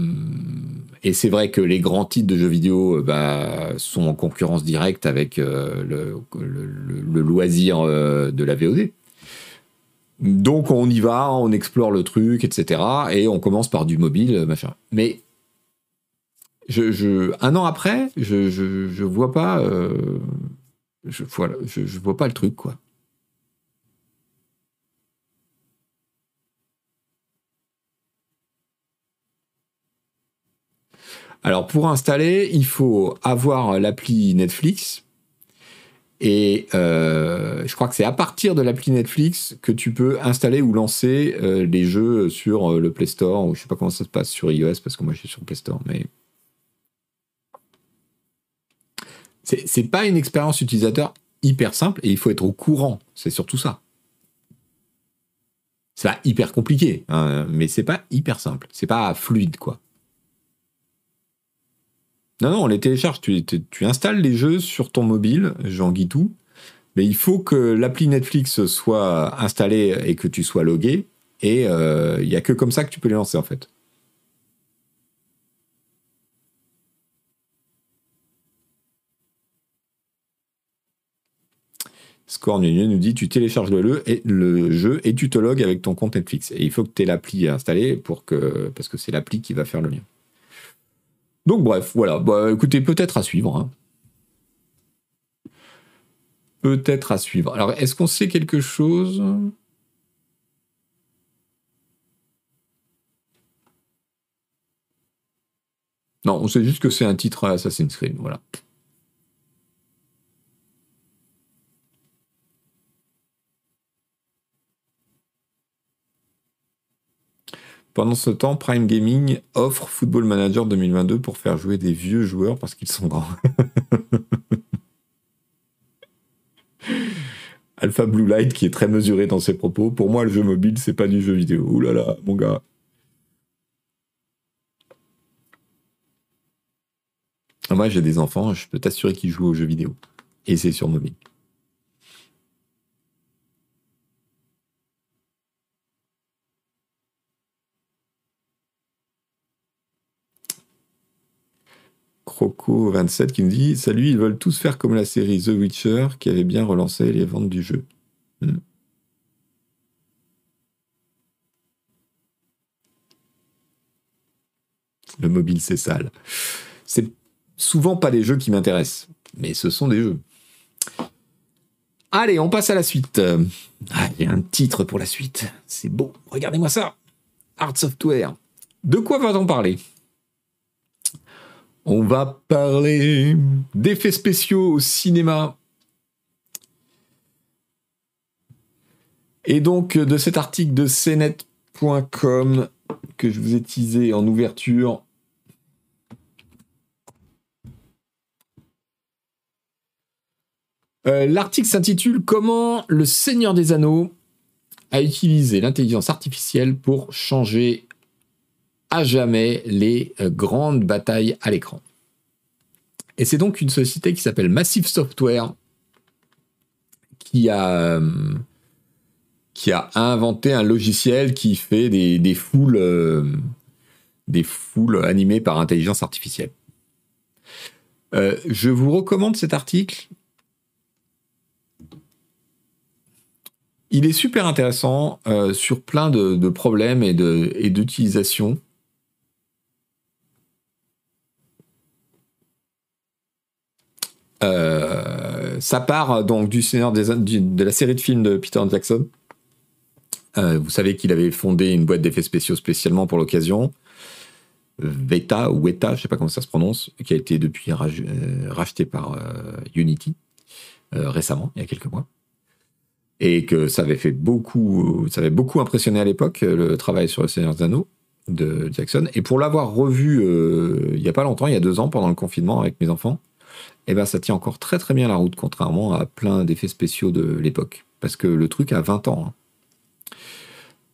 et c'est vrai que les grands titres de jeux vidéo bah, sont en concurrence directe avec le, le, loisir de la VOD. Donc on y va, on explore le truc, etc. Et on commence par du mobile, machin. Mais un an après, je, je, vois pas, euh, je, je, vois pas le truc quoi. Alors pour installer, il faut avoir l'appli Netflix. Et euh, je crois que c'est à partir de l'appli Netflix que tu peux installer ou lancer euh, les jeux sur le Play Store. Ou je sais pas comment ça se passe sur iOS parce que moi je suis sur le Play Store, mais c'est pas une expérience utilisateur hyper simple et il faut être au courant. C'est surtout ça. C'est pas hyper compliqué, hein, mais c'est pas hyper simple. C'est pas fluide, quoi. Non, non, on les télécharge. Tu, installes les jeux sur ton mobile, Jean tout. Mais il faut que l'appli Netflix soit installée et que tu sois logué. Et euh, il n'y a que comme ça que tu peux les lancer, en fait. Score nous dit tu télécharges le, et, le jeu et tu te logs avec ton compte Netflix. Et il faut que tu aies l'appli installée pour que, parce que c'est l'appli qui va faire le lien. Donc bref, voilà. Bah, écoutez, peut-être à suivre. Hein. Peut-être à suivre. Alors, est-ce qu'on sait quelque chose? Non, on sait juste que c'est un titre Assassin's Creed, voilà. Pendant ce temps, Prime Gaming offre Football Manager 2022 pour faire jouer des vieux joueurs parce qu'ils sont grands. Alpha Blue Light qui est très mesuré dans ses propos. Pour moi, le jeu mobile, c'est pas du jeu vidéo. Ouh là là, mon gars. Moi, j'ai des enfants, je peux t'assurer qu'ils jouent aux jeux vidéo. Et c'est sur mobile. Croco27 qui nous dit Salut, ils veulent tous faire comme la série The Witcher qui avait bien relancé les ventes du jeu. Hmm. Le mobile, c'est sale. C'est souvent pas des jeux qui m'intéressent, mais ce sont des jeux. Allez, on passe à la suite. Ah, il y a un titre pour la suite. C'est beau. Regardez-moi ça. Art Software. De quoi va-t-on parler? On va parler d'effets spéciaux au cinéma. Et donc de cet article de cnet.com que je vous ai teasé en ouverture. Euh, l'article s'intitule Comment le Seigneur des Anneaux a utilisé l'intelligence artificielle pour changer jamais les euh, grandes batailles à l'écran. Et c'est donc une société qui s'appelle Massive Software qui a, euh, qui a inventé un logiciel qui fait des, foules, euh, des foules animées par intelligence artificielle. je vous recommande cet article. Il est super intéressant sur plein de, problèmes et d'utilisation. Euh, ça part donc du Seigneur des de la série de films de Peter Jackson. Euh, vous savez qu'il avait fondé une boîte d'effets spéciaux spécialement pour l'occasion. Veta ou Weta, je sais pas comment ça se prononce, qui a été depuis euh, racheté par Unity récemment, il y a quelques mois. Et que ça avait fait beaucoup, ça avait beaucoup impressionné à l'époque le travail sur le Seigneur des Anneaux de Jackson. Et pour l'avoir revu il y a pas longtemps, il y a deux ans pendant le confinement avec mes enfants, eh ben, ça tient encore très très bien la route, contrairement à plein d'effets spéciaux de l'époque. Parce que le truc a 20 ans. Hein.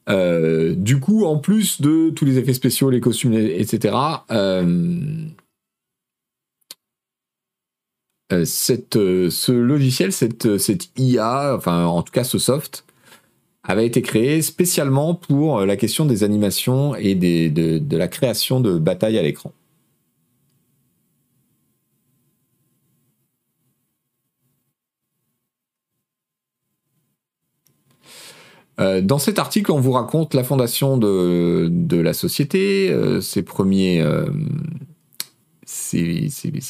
Euh, du coup, en plus de tous les effets spéciaux, les costumes, etc., euh, cette, ce logiciel, cette, IA, enfin en tout cas ce soft, avait été créé spécialement pour la question des animations et de la création de batailles à l'écran. Euh, dans cet article, on vous raconte la fondation de, la société, euh, ses, premiers, euh, ses,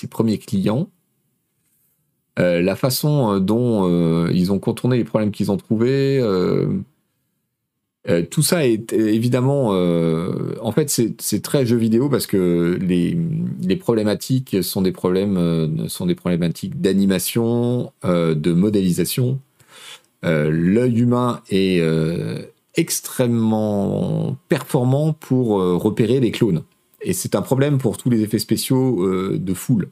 premiers clients, la façon dont ils ont contourné les problèmes qu'ils ont trouvés. tout ça est évidemment, en fait, c'est très jeu vidéo parce que les, les problématiques sont des problèmes, sont des problématiques d'animation, de modélisation, l'œil humain est euh, extrêmement performant pour euh, repérer les clones. Et c'est un problème pour tous les effets spéciaux de foule.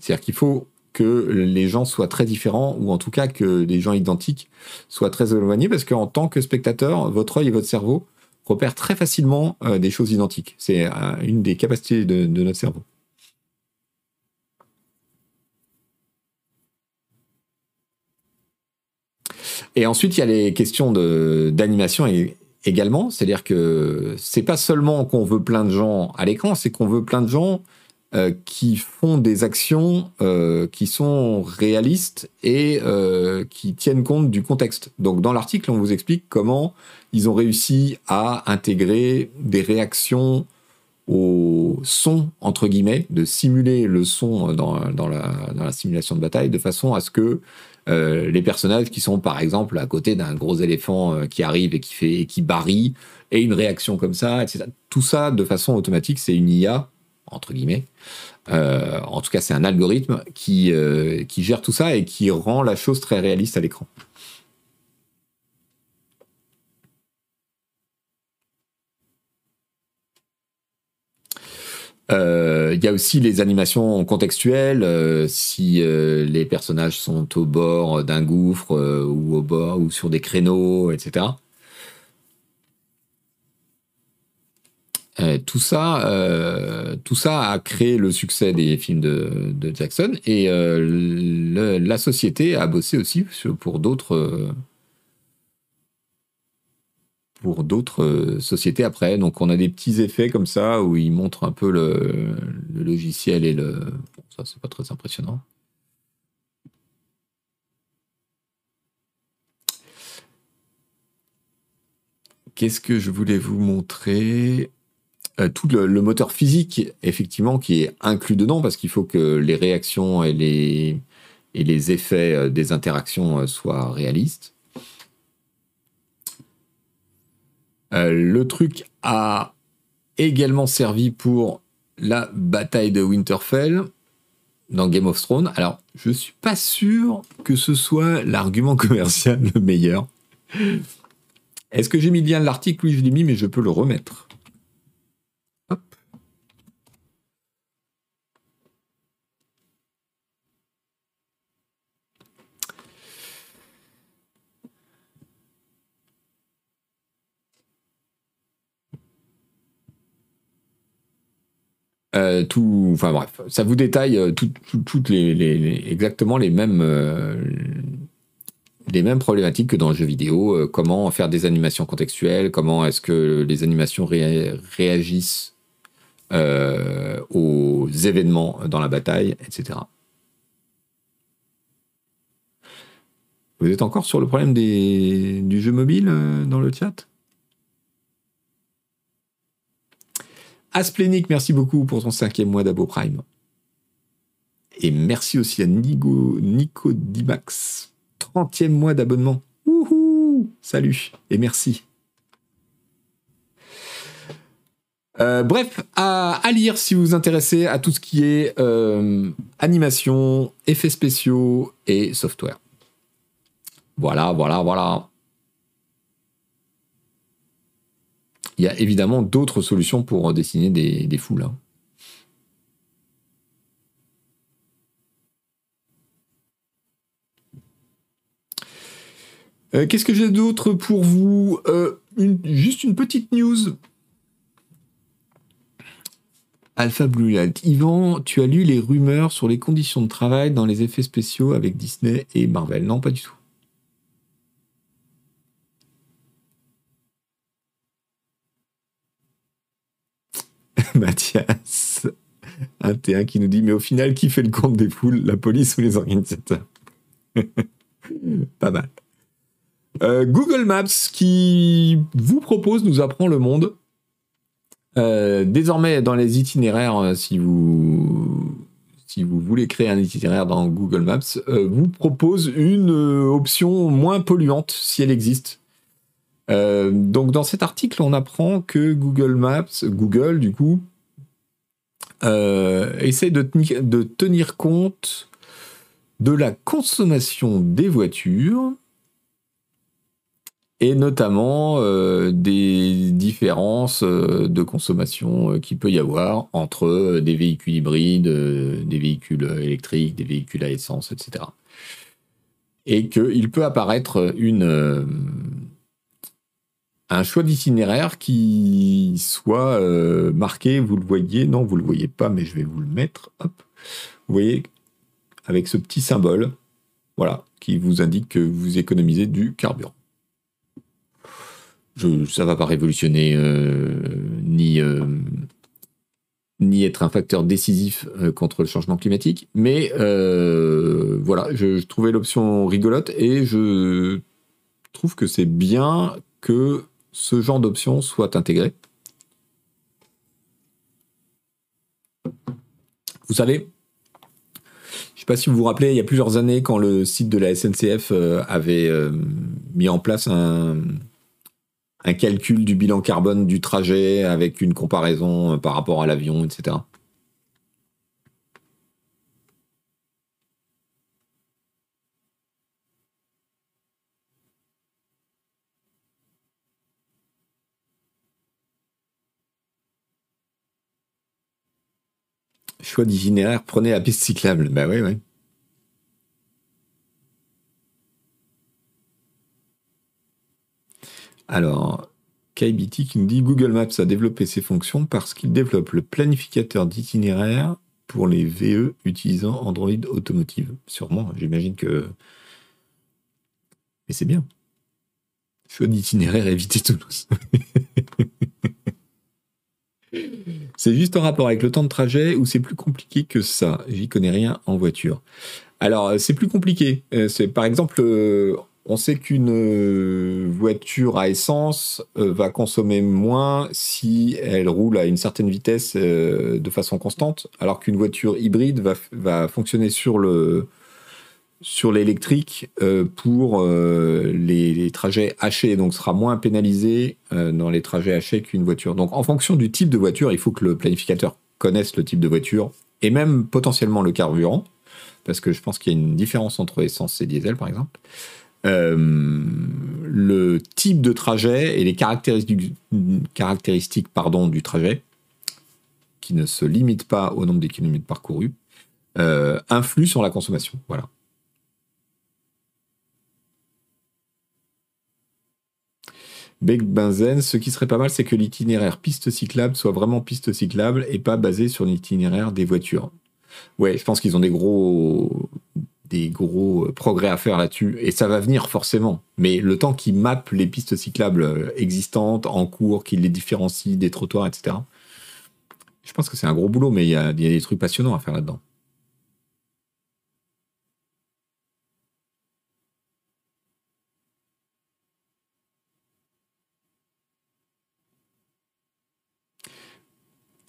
C'est-à-dire qu'il faut que les gens soient très différents, ou en tout cas que des gens identiques soient très éloignés, parce qu'en tant que spectateur, votre œil et votre cerveau repèrent très facilement des choses identiques. C'est une des capacités de notre cerveau. Et ensuite, il y a les questions d'animation également. C'est-à-dire que c'est pas seulement qu'on veut plein de gens à l'écran, c'est qu'on veut plein de gens euh, qui font des actions euh, qui sont réalistes et euh, qui tiennent compte du contexte. Donc dans l'article, on vous explique comment ils ont réussi à intégrer des réactions au son, entre guillemets, de simuler le son dans, la simulation de bataille, de façon à ce que euh, les personnages qui sont par exemple à côté d'un gros éléphant euh, qui arrive et qui fait et qui barille et une réaction comme ça, etc. Tout ça de façon automatique, c'est une IA entre guillemets. Euh, en tout cas, c'est un algorithme qui qui gère tout ça et qui rend la chose très réaliste à l'écran. Euh, il y a aussi les animations contextuelles, euh, si euh, les personnages sont au bord d'un gouffre ou au bord ou sur des créneaux, etc. tout ça, tout ça a créé le succès des films de, Jackson et la société a bossé aussi pour d'autres pour d'autres euh, sociétés après. Donc on a des petits effets comme ça où ils montrent un peu le, logiciel et le... Bon, ça c'est pas très impressionnant. Qu'est-ce que je voulais vous montrer? Euh, Tout le, moteur physique, effectivement, qui est inclus dedans, parce qu'il faut que les réactions et les, et les effets euh, des interactions soient réalistes. Euh, le truc a également servi pour la bataille de Winterfell dans Game of Thrones. Alors, je suis pas sûr que ce soit l'argument commercial le meilleur. Est-ce que j'ai mis bien l'article? Oui, je l'ai mis, mais je peux le remettre. Euh, enfin bref, ça vous détaille euh, toutes les, exactement les mêmes, euh, les mêmes problématiques que dans le jeu vidéo. comment faire des animations contextuelles, comment est-ce que les animations réagissent aux événements dans la bataille, etc. Vous êtes encore sur le problème des, du jeu mobile dans le chat? Asplénique, merci beaucoup pour ton cinquième mois d'Abo Prime. Et merci aussi à Nico, Dimax, 30e mois d'abonnement. Salut et merci. Euh, bref, à, lire si vous vous intéressez à tout ce qui est euh, animation, effets spéciaux et software. Voilà, voilà, voilà. Il y a évidemment d'autres solutions pour dessiner des, foules. Hein. Euh, qu'est-ce que j'ai d'autre pour vous? Euh, Juste une petite news. Alpha Blue Light. Yvan, tu as lu les rumeurs sur les conditions de travail dans les effets spéciaux avec Disney et Marvel Non, pas du tout. Mathias, un T1 qui nous dit Mais au final, qui fait le compte des foules La police ou les organisateurs? Pas mal. Euh, Google Maps qui vous propose, nous apprend le monde. Euh, désormais, dans les itinéraires, euh, si vous, si vous voulez créer un itinéraire dans Google Maps, vous propose une option moins polluante si elle existe. Donc dans cet article, on apprend que Google Maps, Google du coup, essaie de, tenir compte de la consommation des voitures et notamment euh, des différences euh, de consommation euh, qu'il peut y avoir entre des véhicules hybrides, des véhicules électriques, des véhicules à essence, etc. Et qu'il peut apparaître une, un choix d'itinéraire qui soit marqué, vous le voyez, non, vous le voyez pas, mais je vais vous le mettre, hop, vous voyez, avec ce petit symbole, voilà, qui vous indique que vous économisez du carburant. Je, ça va pas révolutionner euh, ni, euh, ni être un facteur décisif euh, contre le changement climatique, mais voilà, je, trouvais l'option rigolote et je trouve que c'est bien que ce genre d'option soit intégré. Vous savez, je ne sais pas si vous vous rappelez, il y a plusieurs années, quand le site de la SNCF avait mis en place un, un calcul du bilan carbone du trajet avec une comparaison euh, par rapport à l'avion, etc. Choix d'itinéraire, prenez la piste cyclable. Bah oui, oui. Alors, KBT qui nous dit Google Maps a développé ses fonctions parce qu'il développe le planificateur d'itinéraire pour les VE utilisant Android Automotive. Sûrement, j'imagine que. Mais c'est bien. Choix d'itinéraire, éviter Toulouse. c'est juste en rapport avec le temps de trajet ou c'est plus compliqué que ça? J'y connais rien en voiture. Alors, c'est plus compliqué. Euh, par exemple, euh, on sait qu'une euh, voiture à essence euh, va consommer moins si elle roule à une certaine vitesse euh, de façon constante, alors qu'une voiture hybride va, fonctionner sur le sur l'électrique pour les, trajets hachés, donc sera moins pénalisé dans les trajets hachés qu'une voiture. Donc en fonction du type de voiture, il faut que le planificateur connaisse le type de voiture et même potentiellement le carburant, parce que je pense qu'il y a une différence entre essence et diesel par exemple. Euh, le type de trajet et les caractéristiques, caractéristiques pardon, du trajet, qui ne se limitent pas au nombre de kilomètres parcourus, euh, influent sur la consommation. Voilà. Beck Benzen, ce qui serait pas mal, c'est que l'itinéraire piste cyclable soit vraiment piste cyclable et pas basé sur l'itinéraire des voitures. Ouais, je pense qu'ils ont des gros des gros euh, progrès à faire là-dessus, et ça va venir forcément. Mais le temps qu'ils mappent les pistes cyclables euh, existantes, en cours, qu'ils les différencient des trottoirs, etc., je pense que c'est un gros boulot, mais il y a, des trucs passionnants à faire là-dedans.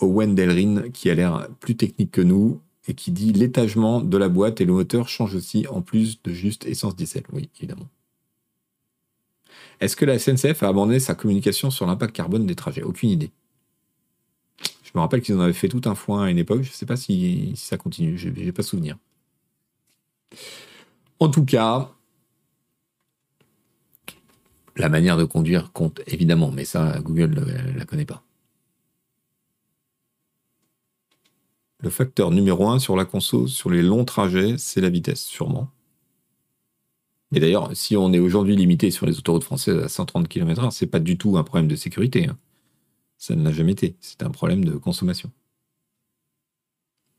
Owen Delrin, qui a l'air plus technique que nous, et qui dit l'étagement de la boîte et le moteur changent aussi en plus de juste essence diesel. Oui, évidemment. Est-ce que la SNCF a abandonné sa communication sur l'impact carbone des trajets? Aucune idée. Je me rappelle qu'ils en avaient fait tout un foin à une époque. Je ne sais pas si, ça continue. Je n'ai pas souvenir. En tout cas, la manière de conduire compte évidemment, mais ça, Google ne la connaît pas. Le facteur numéro un sur la console, sur les longs trajets, c'est la vitesse, sûrement. Et d'ailleurs, si on est aujourd'hui limité sur les autoroutes françaises à 130 km/h, c'est pas du tout un problème de sécurité. Hein. Ça ne l'a jamais été. C'est un problème de consommation.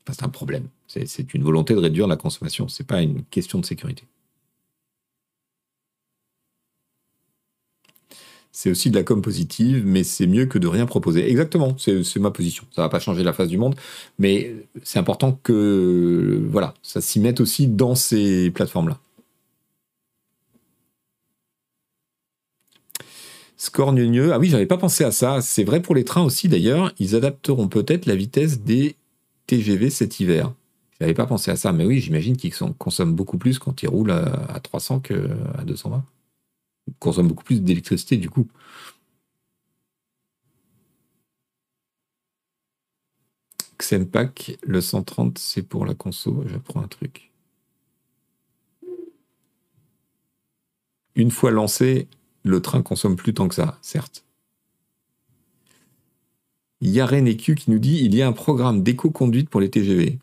c'est un problème. C'est une volonté de réduire la consommation. C'est pas une question de sécurité. C'est aussi de la com positive, mais c'est mieux que de rien proposer. Exactement, c'est ma position. Ça va pas changer la face du monde, mais c'est important que voilà, ça s'y mette aussi dans ces plateformes-là. Score mieux. Ah oui, j'avais pas pensé à ça. C'est vrai pour les trains aussi d'ailleurs. Ils adapteront peut-être la vitesse des TGV cet hiver. J'avais pas pensé à ça, mais oui, j'imagine qu'ils consomment beaucoup plus quand ils roulent à 300 qu'à 220 consomme beaucoup plus d'électricité du coup. Xenpack, le 130, c'est pour la conso. J'apprends un truc. Une fois lancé, le train consomme plus tant que ça, certes. Yaren EQ qui nous dit il y a un programme d'éco-conduite pour les TGV.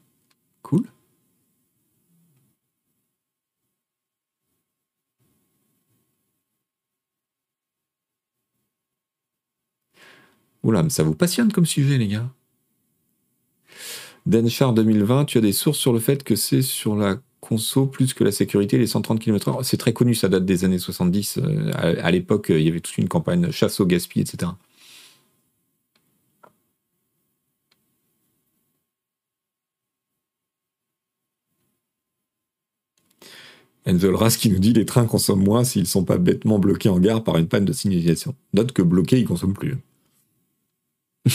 Oula, mais ça vous passionne comme sujet, les gars. Denchar 2020, tu as des sources sur le fait que c'est sur la conso plus que la sécurité, les 130 km/h. C'est très connu, ça date des années 70. Euh, à, l'époque, il y avait toute une campagne chasse au gaspillage, etc. Enzo Ras qui nous dit les trains consomment moins s'ils ne sont pas bêtement bloqués en gare par une panne de signalisation. Note que bloqués, ils consomment plus.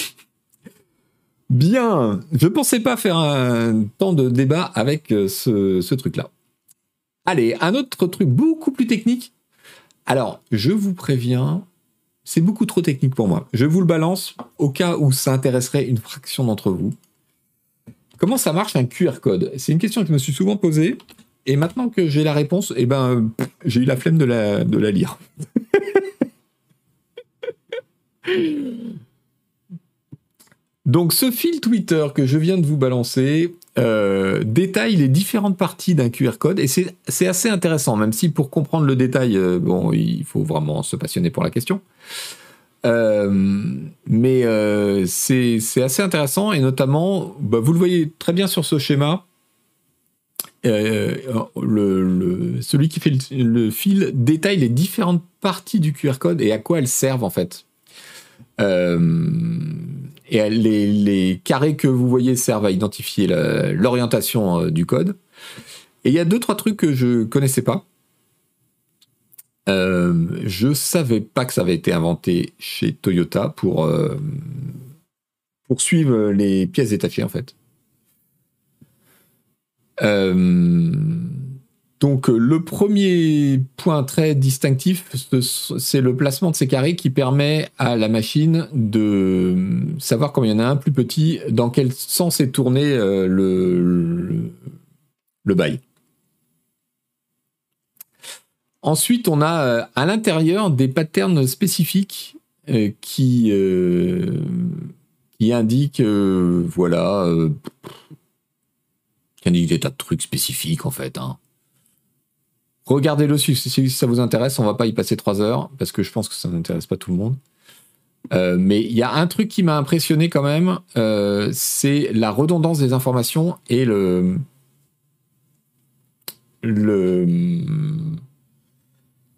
Bien, je pensais pas faire un temps de débat avec euh, ce, truc-là. Allez, un autre truc beaucoup plus technique. Alors, je vous préviens, c'est beaucoup trop technique pour moi. Je vous le balance au cas où ça intéresserait une fraction d'entre vous. Comment ça marche un QR code? C'est une question que je me suis souvent posée. Et maintenant que j'ai la réponse, eh ben, j'ai eu la flemme de la, de la lire. Donc ce fil Twitter que je viens de vous balancer euh, détaille les différentes parties d'un QR code et c'est assez intéressant, même si pour comprendre le détail, euh, il faut vraiment se passionner pour la question. Euh, mais c'est assez intéressant et notamment, bah, vous le voyez très bien sur ce schéma, celui qui fait le, fil détaille les différentes parties du QR code et à quoi elles servent en fait. Et les, carrés que vous voyez servent à identifier l'orientation euh, du code. Et il y a deux, trois trucs que je connaissais pas. Euh, je savais pas que ça avait été inventé chez Toyota pour, euh, suivre les pièces détachées, en fait. Euh, donc euh, le premier point très distinctif, c'est le placement de ces carrés qui permet à la machine de savoir quand il y en a un plus petit, dans quel sens est tourné euh, le, le, bail. Ensuite, on a euh, à l'intérieur des patterns spécifiques qui, qui indiquent, voilà, qui indiquent des tas de trucs spécifiques en fait. Hein. Regardez-le si, ça vous intéresse. On va pas y passer trois heures parce que je pense que ça n'intéresse pas tout le monde. Euh, mais il y a un truc qui m'a impressionné quand même, euh, c'est la redondance des informations et le le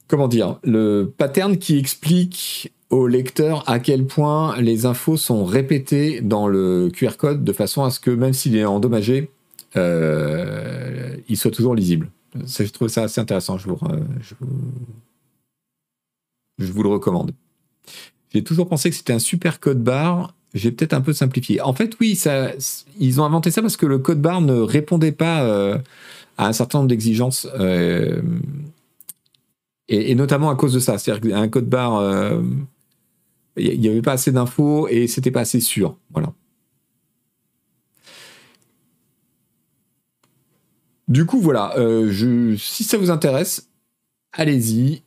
comment dire le pattern qui explique au lecteur à quel point les infos sont répétées dans le QR code de façon à ce que même s'il est endommagé, euh, il soit toujours lisible je trouve ça assez intéressant. Je vous, je vous, le recommande. J'ai toujours pensé que c'était un super code barre. J'ai peut-être un peu simplifié. En fait, oui, ils ont inventé ça parce que le code barre ne répondait pas euh, à un certain nombre d'exigences. Euh, et, notamment à cause de ça. C'est-à-dire qu'un code barre, il euh, n'y avait pas assez d'infos et c'était pas assez sûr. Voilà. Du coup, voilà, euh, si ça vous intéresse, allez-y.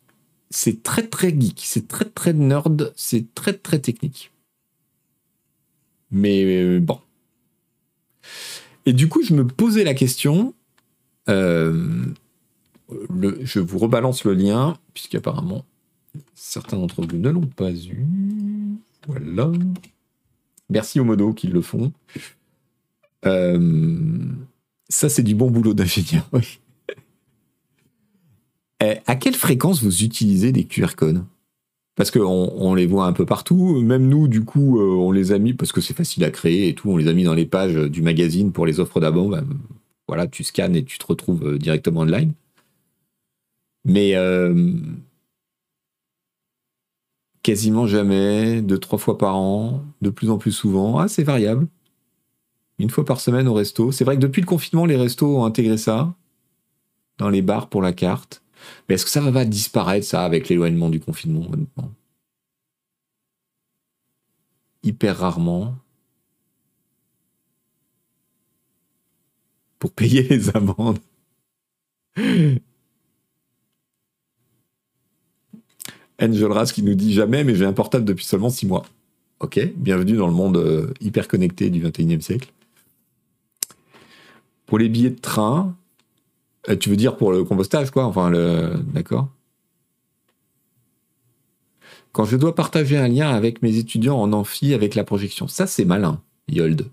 C'est très très geek, c'est très très nerd, c'est très très technique. Mais euh, bon. Et du coup, je me posais la question. Euh, je vous rebalance le lien, puisqu'apparemment, certains d'entre vous ne l'ont pas eu. Voilà. Merci aux modos qui le font. Ça, c'est du bon boulot d'ingénieur. Oui. Eh, à quelle fréquence vous utilisez des QR codes? Parce qu'on on les voit un peu partout. Même nous, du coup, on les a mis parce que c'est facile à créer et tout. On les a mis dans les pages du magazine pour les offres d'abord. Ben, voilà, tu scannes et tu te retrouves directement online. Mais quasiment jamais, deux, trois fois par an, de plus en plus souvent. Ah, c'est variable. Une fois par semaine au resto. C'est vrai que depuis le confinement, les restos ont intégré ça dans les bars pour la carte. Mais est-ce que ça va disparaître, ça, avec l'éloignement du confinement, Hyper rarement. Pour payer les amendes. Angel Ras qui nous dit jamais, mais j'ai un portable depuis seulement six mois. Ok, bienvenue dans le monde euh, hyper connecté du 21e siècle. Pour les billets de train, euh, tu veux dire pour le compostage, quoi Enfin, le. D'accord. Quand je dois partager un lien avec mes étudiants en amphi avec la projection, ça c'est malin, Yold.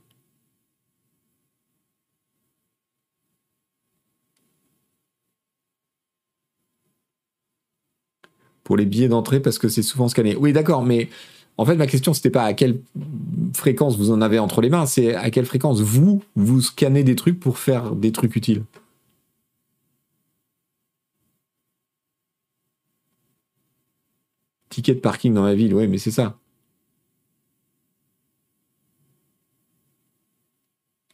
pour les billets d'entrée parce que c'est souvent scanné. Oui, d'accord, mais en fait, ma question, c'était pas à quelle fréquence vous en avez entre les mains, c'est à quelle fréquence vous, vous scannez des trucs pour faire des trucs utiles. Ticket de parking dans la ville, oui, mais c'est ça.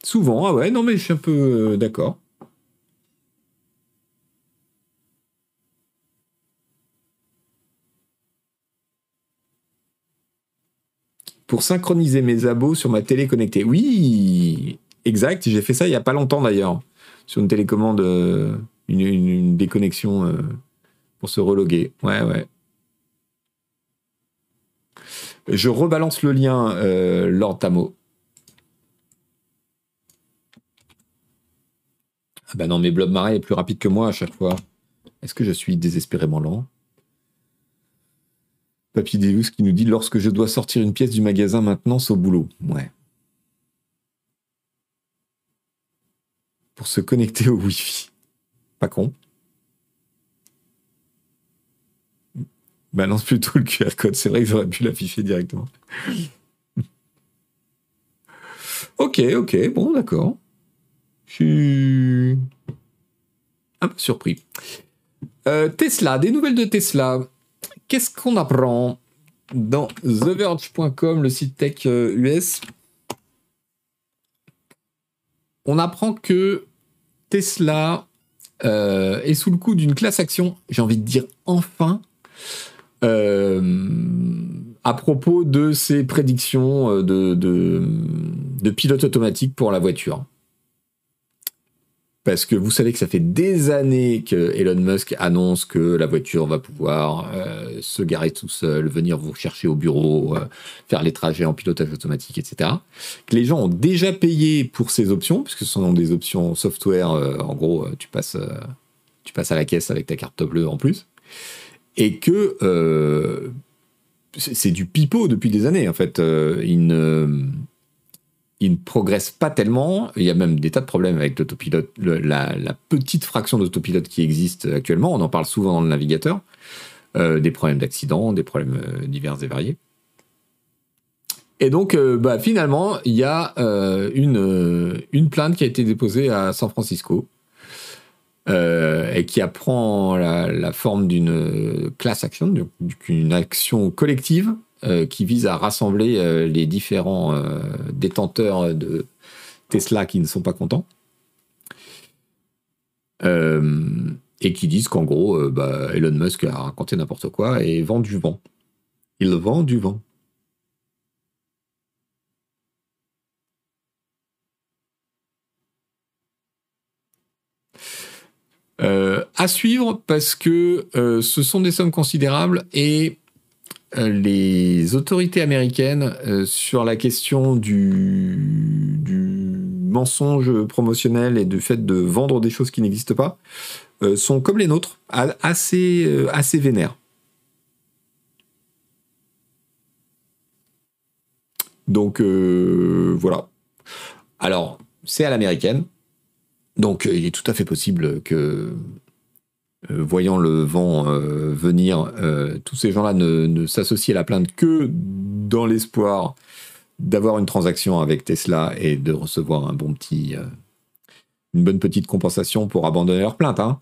Souvent, ah ouais, non, mais je suis un peu euh, d'accord. Pour synchroniser mes abos sur ma télé connectée. Oui, exact. J'ai fait ça il n'y a pas longtemps d'ailleurs, sur une télécommande, euh, une, déconnexion euh, pour se reloguer. Ouais, ouais. Je rebalance le lien, euh, Lord Tamo. Ah bah non, mais Blob Marais est plus rapide que moi à chaque fois. Est-ce que je suis désespérément lent? Papy Deus qui nous dit lorsque je dois sortir une pièce du magasin maintenant, c'est au boulot. Ouais. Pour se connecter au Wi-Fi. Pas con. Balance plutôt le QR code. C'est vrai que j'aurais pu l'afficher directement. ok, ok, bon, d'accord. Je suis un peu surpris. Euh, Tesla, des nouvelles de Tesla qu'est-ce qu'on apprend dans TheVerge.com, le site tech US euh, On apprend que Tesla euh, est sous le coup d'une classe action, j'ai envie de dire enfin, euh, à propos de ses prédictions de, de, de pilote automatique pour la voiture parce que vous savez que ça fait des années que Elon Musk annonce que la voiture va pouvoir euh, se garer tout seul, venir vous chercher au bureau, euh, faire les trajets en pilotage automatique, etc. Que les gens ont déjà payé pour ces options, puisque ce sont des options software. Euh, en gros, tu passes, tu passes à la caisse avec ta carte bleue en plus, et que c'est du pipeau depuis des années. En fait, il ne il ne progresse pas tellement. Il y a même des tas de problèmes avec l'autopilote, la, petite fraction d'autopilote qui existe actuellement. On en parle souvent dans le navigateur. Euh, des problèmes d'accident, des problèmes euh, divers et variés. Et donc, euh, bah, finalement, il y a une, une plainte qui a été déposée à San Francisco et qui apprend la, forme d'une class action, d'une action collective euh, qui vise à rassembler euh, les différents euh, détenteurs de Tesla qui ne sont pas contents. et qui disent qu'en gros, bah, Elon Musk a raconté n'importe quoi et vend du vent. Il vend du vent. à suivre parce que ce sont des sommes considérables et euh, les autorités américaines euh, sur la question du, mensonge promotionnel et du fait de vendre des choses qui n'existent pas euh, sont comme les nôtres, assez, assez vénères. Donc voilà. Alors, c'est à l'américaine. Donc il est tout à fait possible que, voyant le vent venir, tous ces gens-là ne s'associent à la plainte que dans l'espoir d'avoir une transaction avec Tesla et de recevoir un bon petit, euh, une bonne petite compensation pour abandonner leur plainte. Hein.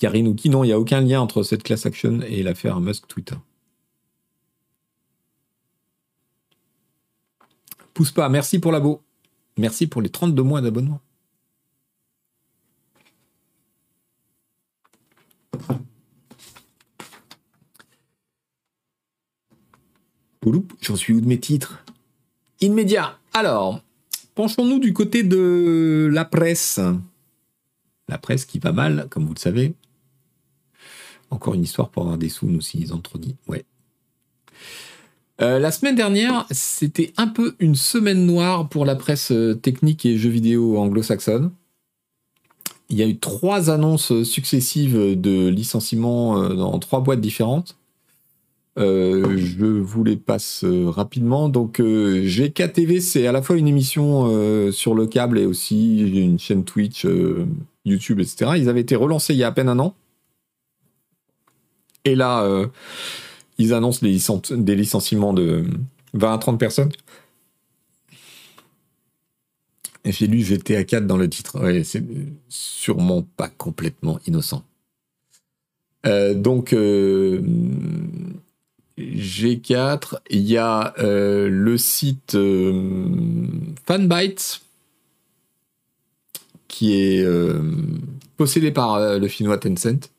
Karine qui non, il n'y a aucun lien entre cette class action et l'affaire Musk Twitter. Pousse pas, merci pour l'abo. Merci pour les 32 mois d'abonnement. J'en suis où de mes titres? Immédiat. Alors, penchons-nous du côté de la presse. La presse qui va mal, comme vous le savez. Encore une histoire pour avoir des sous, nous, s'ils ont trop dit. La semaine dernière, c'était un peu une semaine noire pour la presse euh, technique et jeux vidéo anglo-saxonne. Il y a eu trois annonces successives de licenciements euh, dans trois boîtes différentes. Euh, je vous les passe euh, rapidement. Donc, euh, GKTV, c'est à la fois une émission sur le câble et aussi une chaîne Twitch, YouTube, etc. Ils avaient été relancés il y a à peine un an. Et là, ils annoncent des licenciements de 20 à 30 personnes. J'ai lu GTA 4 dans le titre. c'est sûrement pas complètement innocent. donc, G4, il y a euh, le site euh, Fanbytes qui est euh, possédé par le chinois Tencent,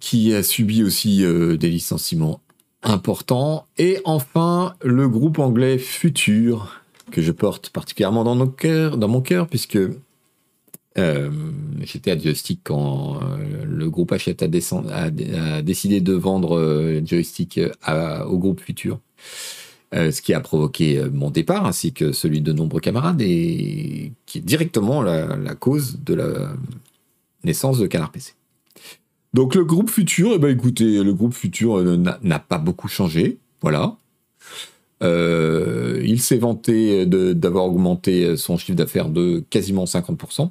qui a subi aussi des licenciements importants. Et enfin, le groupe anglais Future, que je porte particulièrement dans, mon cœur, puisque euh, j'étais à Joystick quand euh, le groupe Hachette a, décidé de vendre euh, Joystick au groupe Futur. ce qui a provoqué mon départ ainsi que celui de nombreux camarades et qui est directement la, cause de la naissance de Canard PC. Donc le groupe Futur, eh ben écoutez, le groupe Futur n'a pas beaucoup changé, voilà. Il s'est vanté d'avoir augmenté son chiffre d'affaires de quasiment 50%.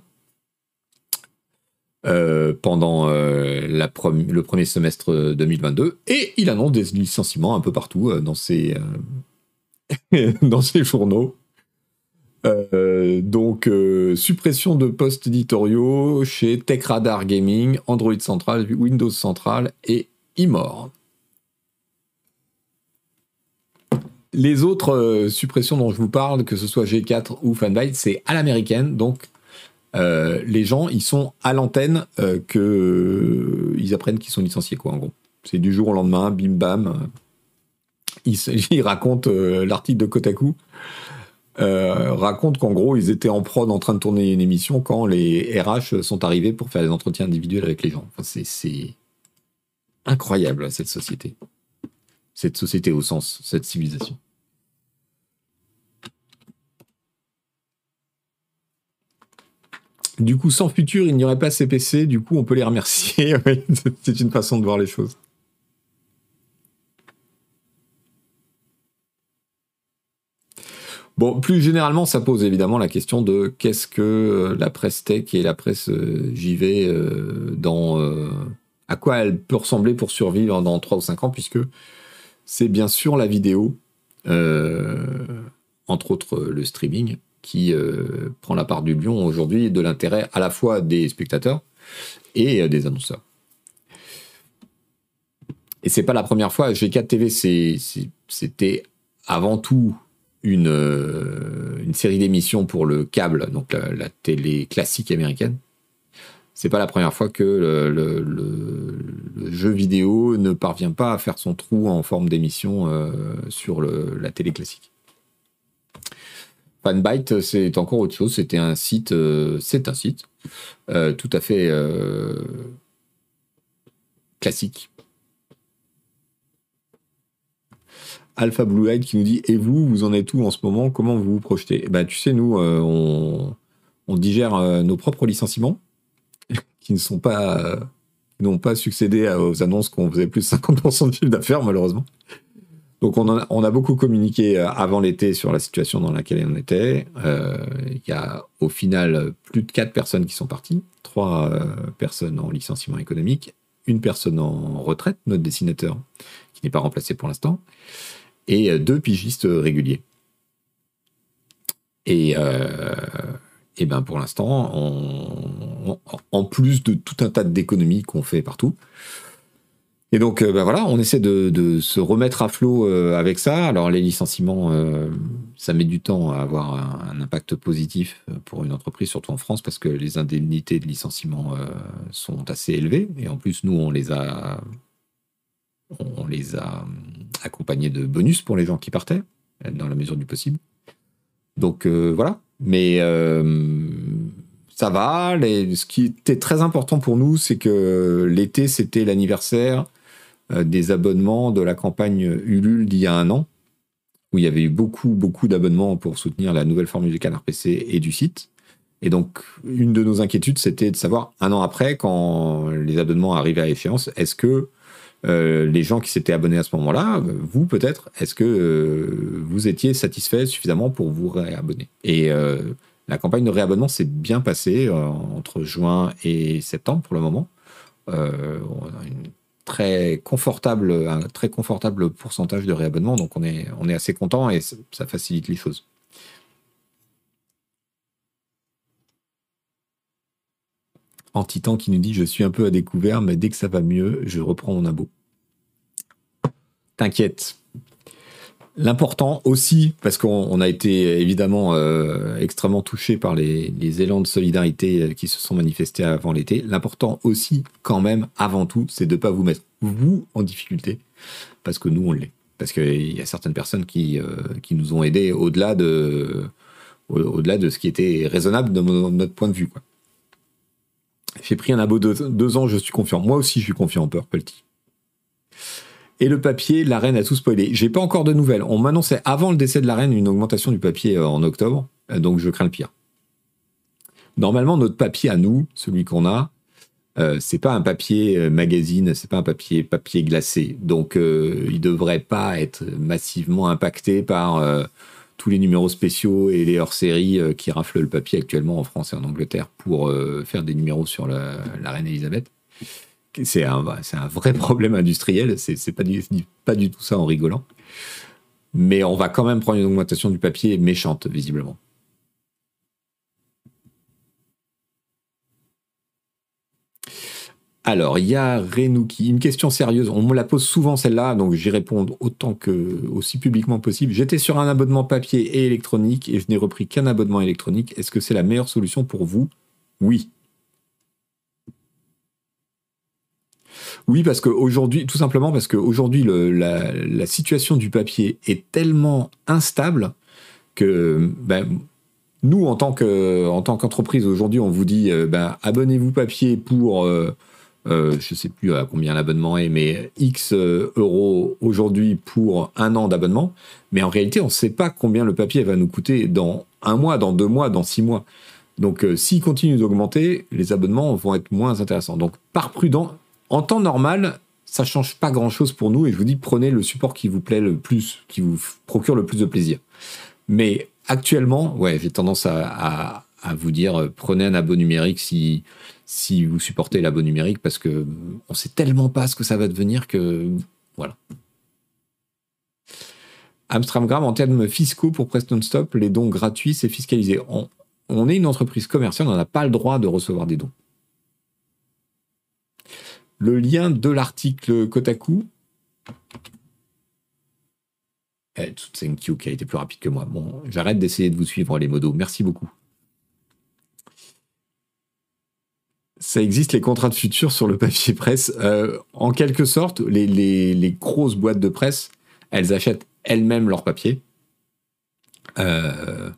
Euh, pendant euh, le premier semestre 2022 et il annonce des licenciements un peu partout euh, dans ses dans ses journaux. donc suppression de postes éditoriaux chez Tech Radar Gaming, Android Central, Windows Central et Imor. Les autres suppressions dont je vous parle, que ce soit G4 ou Fanbyte, c'est à l'américaine, donc euh, les gens, ils sont à l'antenne euh, que euh, ils apprennent qu'ils sont licenciés, quoi, en gros. C'est du jour au lendemain, bim bam. Ils, racontent l'article de Kotaku. raconte qu'en gros, ils étaient en prod en train de tourner une émission quand les RH sont arrivés pour faire des entretiens individuels avec les gens. c'est incroyable, cette société. Cette société au sens, cette civilisation. Du coup, sans futur, il n'y aurait pas CPC. Du coup, on peut les remercier. c'est une façon de voir les choses. Bon, plus généralement, ça pose évidemment la question de qu'est-ce que euh, la presse tech et la presse euh, JV euh, dans. à quoi elle peut ressembler pour survivre dans 3 ou 5 ans, puisque c'est bien sûr la vidéo, entre autres le streaming, qui euh, prend la part du lion aujourd'hui de l'intérêt à la fois des spectateurs et euh, des annonceurs. Et c'est pas la première fois. G4 TV, c'était avant tout euh, une série d'émissions pour le câble, donc la, télé classique américaine. C'est pas la première fois que le, jeu vidéo ne parvient pas à faire son trou en forme d'émission sur la télé classique. Fanbyte, c'est encore autre chose. C'était un site, euh, c'est un site euh, tout à fait euh, classique. Alpha Blue Eyed qui nous dit Et vous, vous en êtes où en ce moment? Comment vous vous projetez? Bah, Tu sais, nous, on, digère nos propres licenciements qui ne sont pas n'ont pas succédé aux annonces qu'on faisait plus de 50% de chiffre d'affaires, malheureusement. Donc on, a, beaucoup communiqué euh, avant l'été sur la situation dans laquelle on était. Euh, il y a au final plus de 4 personnes qui sont parties, 3 euh, personnes en licenciement économique, une personne en retraite, notre dessinateur, qui n'est pas remplacé pour l'instant, et deux pigistes réguliers. Et, et ben pour l'instant, en plus de tout un tas d'économies qu'on fait partout, et donc, bah voilà, on essaie de, se remettre à flot euh, avec ça. Alors, les licenciements, euh, ça met du temps à avoir un, impact positif pour une entreprise, surtout en France, parce que les indemnités de licenciement sont assez élevées. Et en plus, nous, on les a, on les a accompagnés de bonus pour les gens qui partaient, dans la mesure du possible. Donc, voilà. Mais ça va. ce qui était très important pour nous, c'est que l'été, c'était l'anniversaire euh, des abonnements de la campagne Ulule d'il y a un an, où il y avait eu beaucoup, beaucoup d'abonnements pour soutenir la nouvelle formule du canard PC et du site. Et donc, une de nos inquiétudes, c'était de savoir, un an après, quand les abonnements arrivaient à échéance, est-ce que euh, les gens qui s'étaient abonnés à ce moment-là, vous peut-être, est-ce que euh, vous étiez satisfait suffisamment pour vous réabonner? Et la campagne de réabonnement s'est bien passée entre juin et septembre pour le moment. on a très confortable, un très confortable pourcentage de réabonnement, donc on est, on est assez content et ça facilite les choses. Antitan qui nous dit Je suis un peu à découvert, mais dès que ça va mieux, je reprends mon abo. T'inquiète, L'important aussi, parce qu'on a été évidemment euh, extrêmement touché par les, élans de solidarité euh, qui se sont manifestés avant l'été, l'important aussi, quand même, avant tout, c'est de ne pas vous mettre, vous, en difficulté, parce que nous, on l'est. Parce qu'il y a certaines personnes qui, euh, qui nous ont aidés au-delà de, au-delà de ce qui était raisonnable de notre point de vue. J'ai pris un abo de deux ans, je suis confiant. Moi aussi, je suis confiant en Purplety. Et le papier, la reine a tout spoilé. J'ai pas encore de nouvelles. On m'annonçait avant le décès de la reine une augmentation du papier euh, en octobre, euh, donc je crains le pire. Normalement, notre papier à nous, celui qu'on a, euh, c'est pas un papier magazine, c'est pas un papier papier glacé, donc il devrait pas être massivement impacté par tous les numéros spéciaux et les hors-séries qui raflent le papier actuellement en France et en Angleterre pour faire des numéros sur la reine Elisabeth c'est un, vrai problème industriel. C'est pas pas du tout ça en rigolant. Mais on va quand même prendre une augmentation du papier méchante, visiblement. Alors, il y a Renouki, une question sérieuse. On me la pose souvent celle-là, donc j'y réponds autant que aussi publiquement possible. J'étais sur un abonnement papier et électronique et je n'ai repris qu'un abonnement électronique. Est-ce que c'est la meilleure solution pour vous? Oui. Oui, parce qu'aujourd'hui, tout simplement parce qu'aujourd'hui, la, la situation du papier est tellement instable que ben, nous, en tant qu'entreprise, aujourd'hui, on vous dit euh, ben, abonnez-vous papier pour, euh, euh, je ne sais plus combien l'abonnement est, mais X euros aujourd'hui pour un an d'abonnement. Mais en réalité, on ne sait pas combien le papier va nous coûter dans un mois, dans deux mois, dans six mois. Donc, s'il continue d'augmenter, les abonnements vont être moins intéressants. Donc, par prudent, en temps normal, ça change pas grand chose pour nous et je vous dis prenez le support qui vous plaît le plus, qui vous procure le plus de plaisir. Mais actuellement, ouais, j'ai tendance à, vous dire euh, prenez un abo numérique si, vous supportez l'abo numérique parce que on sait tellement pas ce que ça va devenir que voilà. Amstramgram, en termes fiscaux pour Preston Stop, les dons gratuits, c'est fiscalisé. on est une entreprise commerciale, on n'a pas le droit de recevoir des dons le lien de l'article Kotaku. Eh, Thank qui a été plus rapide que moi. Bon, j'arrête d'essayer de vous suivre les modos. Merci beaucoup. Ça existe les contrats de futur sur le papier presse. Euh, en quelque sorte, les, grosses boîtes de presse, elles achètent elles-mêmes leur papier euh,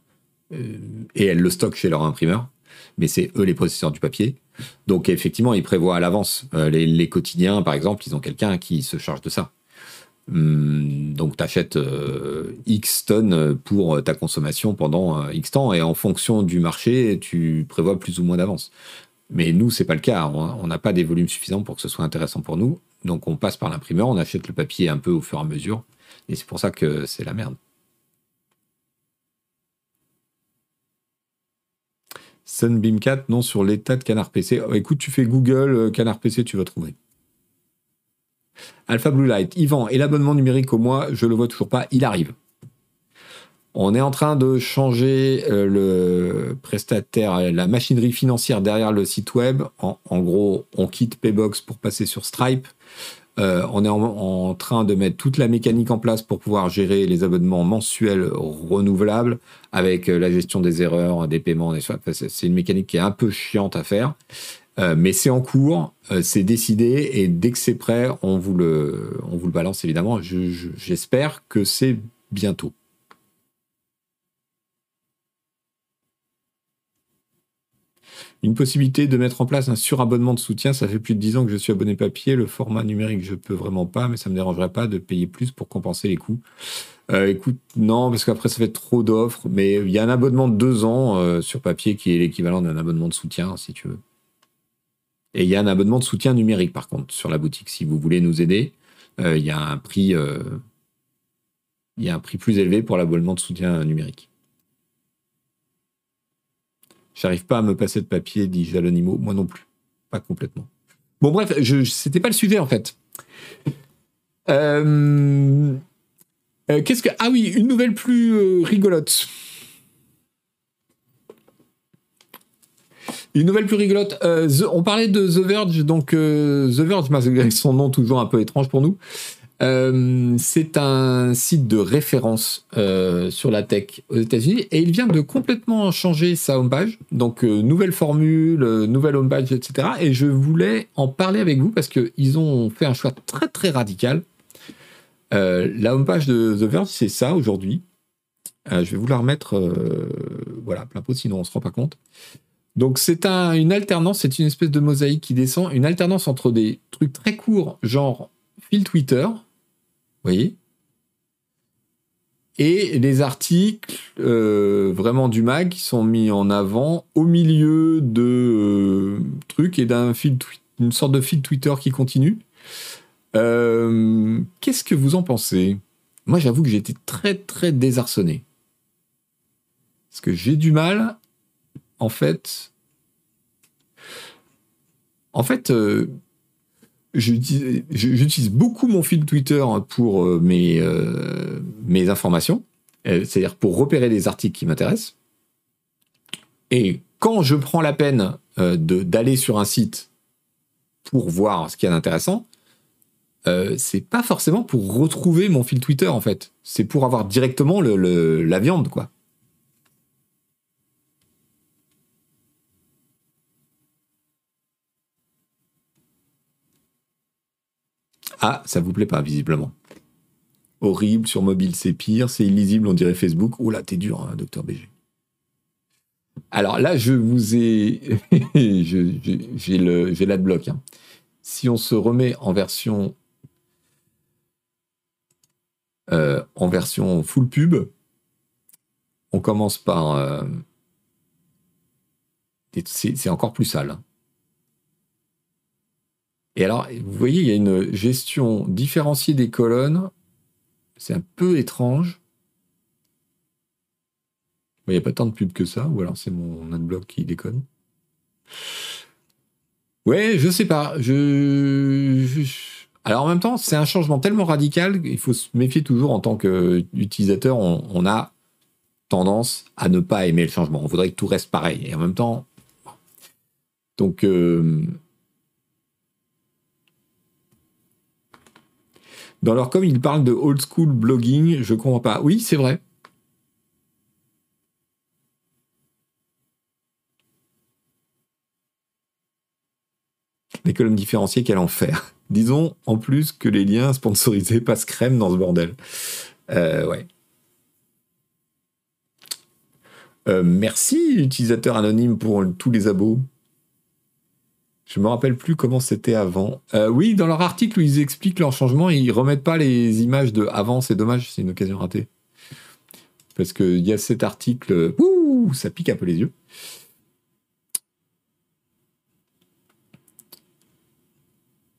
euh, et elles le stockent chez leur imprimeur. Mais c'est eux les possesseurs du papier. Donc effectivement, ils prévoient à l'avance. Euh, les, quotidiens, par exemple, ils ont quelqu'un qui se charge de ça. Hum, donc tu achètes euh, X tonnes pour ta consommation pendant euh, X temps et en fonction du marché, tu prévois plus ou moins d'avance. Mais nous, c'est pas le cas. On n'a pas des volumes suffisants pour que ce soit intéressant pour nous. Donc on passe par l'imprimeur, on achète le papier un peu au fur et à mesure Et c'est pour ça que c'est la merde. Sunbeam 4, non, sur l'état de Canard PC. Oh, écoute, tu fais Google euh, Canard PC, tu vas trouver. Alpha Blue Light, Yvan, et l'abonnement numérique au mois, je le vois toujours pas, il arrive. On est en train de changer euh, le prestataire, la machinerie financière derrière le site web. En, gros, on quitte Paybox pour passer sur Stripe. Euh, on est en, train de mettre toute la mécanique en place pour pouvoir gérer les abonnements mensuels renouvelables avec euh, la gestion des erreurs, des paiements, des C'est une mécanique qui est un peu chiante à faire. mais c'est en cours, c'est décidé et dès que c'est prêt, on vous le, on vous le balance évidemment. J'espère que c'est bientôt. Une possibilité de mettre en place un surabonnement de soutien, ça fait plus de 10 ans que je suis abonné papier, le format numérique je peux vraiment pas, mais ça me dérangerait pas de payer plus pour compenser les coûts. Euh, écoute, non, parce qu'après ça fait trop d'offres, mais il y a un abonnement de 2 ans euh, sur papier qui est l'équivalent d'un abonnement de soutien, si tu veux. Et il y a un abonnement de soutien numérique, par contre, sur la boutique. Si vous voulez nous aider, euh, il y a il y a un prix plus élevé pour l'abonnement de soutien numérique. J'arrive pas à me passer de papier, dit Jalonimo. Moi non plus. Pas complètement. Bon, bref, je, c'était pas le sujet en fait. Euh, euh, qu'est-ce que. Ah oui, une nouvelle plus euh, rigolote. Une nouvelle plus rigolote. on parlait de The Verge, donc The Verge, son nom toujours un peu étrange pour nous, euh, c'est un site de référence euh, sur la tech aux États-Unis et il vient de complètement changer sa homepage. Donc, euh, nouvelle formule, nouvelle homepage, etc. Et je voulais en parler avec vous parce qu'ils ont fait un choix très très radical. la homepage de The Verge, c'est ça aujourd'hui. je vais vous la remettre, voilà, plein pot, sinon on se rend pas compte. Donc c'est un, une alternance, c'est une espèce de mosaïque qui descend, une alternance entre des trucs très courts, genre Twitter, voyez et les articles euh, vraiment du mag qui sont mis en avant au milieu de euh, trucs et d'un fil une sorte de fil Twitter qui continue. Euh, qu'est-ce que vous en pensez? Moi, j'avoue que j'ai été très très désarçonné parce que j'ai du mal, en fait. En fait, j'utilise beaucoup mon fil Twitter pour euh, mes, euh, mes informations, euh, c'est-à-dire pour repérer les articles qui m'intéressent. Et quand je prends la peine d'aller sur un site pour voir ce qu'il y a d'intéressant, c'est pas forcément pour retrouver mon fil Twitter en fait. C'est pour avoir directement le, la viande quoi. Ah, ça vous plaît pas, visiblement. Horrible, sur mobile c'est pire, c'est illisible, on dirait Facebook. Là, t'es dur, hein, docteur BG. Alors là, je vous ai. J'ai l'adblock. Hein. Si on se remet en version. Euh, en version full pub, on commence par. Euh, c'est encore plus sale. Hein. Et alors, vous voyez, il y a une gestion différenciée des colonnes. C'est un peu étrange. Il n'y a pas tant de pubs que ça, ou alors c'est mon adblock qui déconne. Ouais, je sais pas. Alors en même temps, c'est un changement tellement radical qu'il faut se méfier toujours en tant qu'utilisateur. On, a tendance à ne pas aimer le changement. On voudrait que tout reste pareil. Et en même temps. Donc. Euh, Dans leur com, ils parlent de old school blogging. Je comprends pas. Oui, c'est vrai. Les colonnes différenciées, quel enfer. Disons en plus que les liens sponsorisés passent crème dans ce bordel. Euh, ouais. Euh, merci, utilisateur anonyme, pour tous les abos. Je me rappelle plus comment c'était avant. Euh, oui, dans leur article où ils expliquent leur changement, ils remettent pas les images de avant. C'est dommage, c'est une occasion ratée. Parce qu'il y a cet article, ouh, ça pique un peu les yeux.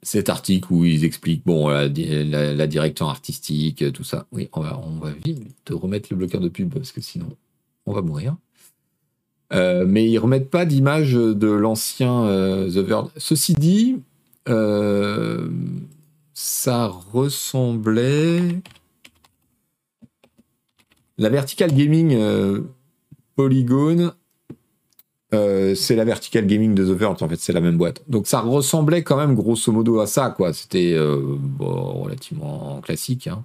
cet article où ils expliquent bon la, direction artistique, tout ça. Oui, on va, on va remettre le bloqueur de pub parce que sinon on va mourir. Euh, mais ils remettent pas d'image de l'ancien euh, The Verge. Ceci dit, euh, ça ressemblait. La Vertical Gaming Polygon c'est la Vertical Gaming de The Verge, en fait, c'est la même boîte. Donc ça ressemblait quand même grosso modo à ça, quoi. C'était relativement classique. Hein.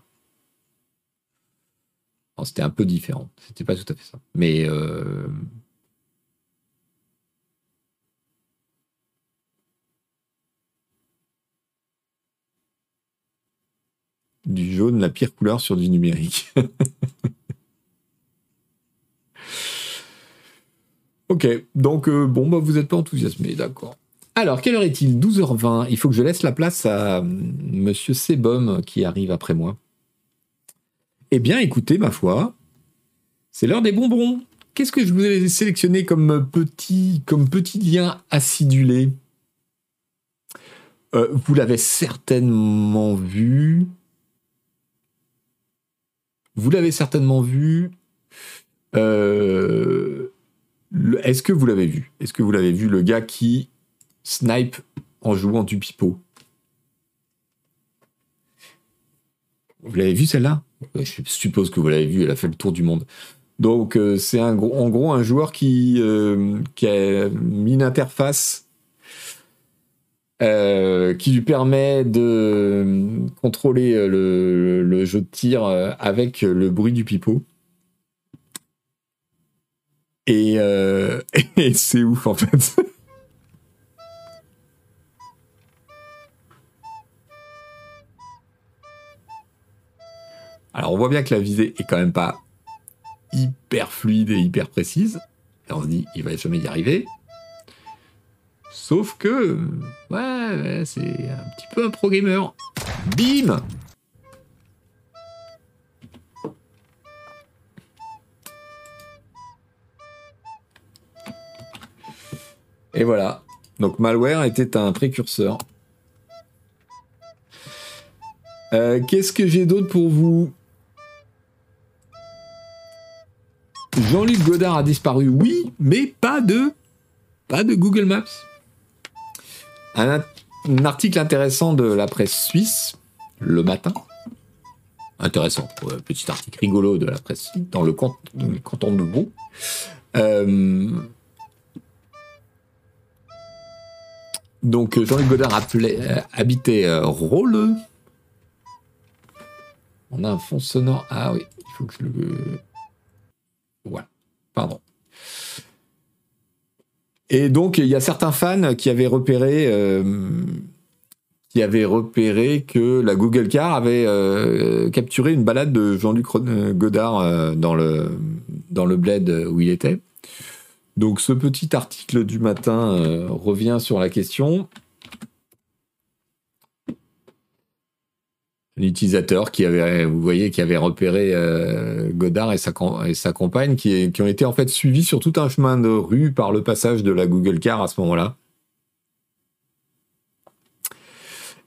C'était un peu différent. C'était pas tout à fait ça. Mais. Du jaune, la pire couleur sur du numérique. Ok, donc euh, bon, bah, vous n'êtes pas enthousiasmé, d'accord. Alors, quelle heure est-il? 12h20. Il faut que je laisse la place à euh, Monsieur Sebum qui arrive après moi. Eh bien, écoutez, ma foi, c'est l'heure des bonbons. Qu'est-ce que je vous ai sélectionné comme petit, comme petit lien acidulé? Euh, Vous l'avez certainement vu. Vous l'avez certainement vu. Euh, est-ce que vous l'avez vu? Est-ce que vous l'avez vu, le gars qui snipe en jouant du pipeau? Vous l'avez vu celle-là? Je suppose que vous l'avez vu, elle a fait le tour du monde. Donc euh, c'est en gros un joueur qui, euh, qui a mis une interface euh, qui lui permet de contrôler le, jeu de tir avec le bruit du pipeau. Euh, et, c'est ouf en fait. Alors on voit bien que la visée est quand même pas hyper fluide et hyper précise. Et on se dit, il va jamais y arriver. Sauf que, ouais, c'est un petit peu un pro. Bim Et voilà. Donc malware était un précurseur. Euh, qu'est-ce que j'ai d'autre pour vous? Jean-Luc Godard a disparu, oui, mais pas de, pas de Google Maps. Un, article intéressant de la presse suisse, le matin. Intéressant, petit article rigolo de la presse dans le, canton de Vaud. Euh, Donc Jean-Luc Godard appelait, euh, habitait euh, On a un fond sonore. Ah oui, il faut que je le. Voilà, pardon. Et donc il y a certains fans qui avaient repéré, euh, que la Google Car avait euh, capturé une balade de Jean-Luc Godard dans le bled où il était. Donc ce petit article du matin euh, revient sur la question. L'utilisateur qui avait, vous voyez, qui avait repéré euh, Godard et sa, et sa compagne, qui, qui, ont été en fait suivis sur tout un chemin de rue par le passage de la Google Car à ce moment-là.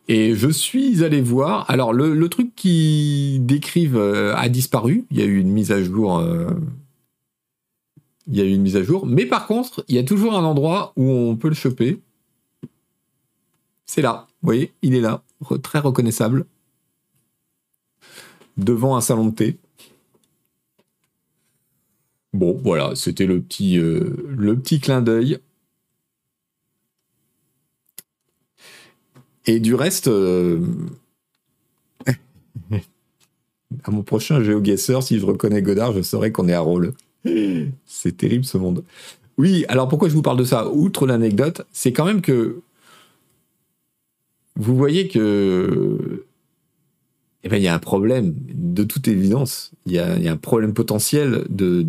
Et je suis allé voir. Alors le, truc qui décrivent euh, a disparu. Il y a eu une mise à jour il y a eu une mise à jour. Mais par contre, il y a toujours un endroit où on peut le choper. C'est là. Vous voyez, il est là. Très reconnaissable. Devant un salon de thé. Bon, voilà, c'était le petit, euh, clin d'œil. Et du reste, euh, à mon prochain GeoGuessr, si je reconnais Godard, je saurais qu'on est à rôle. C'est terrible ce monde. Oui, alors pourquoi je vous parle de ça? Outre l'anecdote, c'est quand même que vous voyez que eh ben, il y a un problème, de toute évidence. Il y a, un problème potentiel de,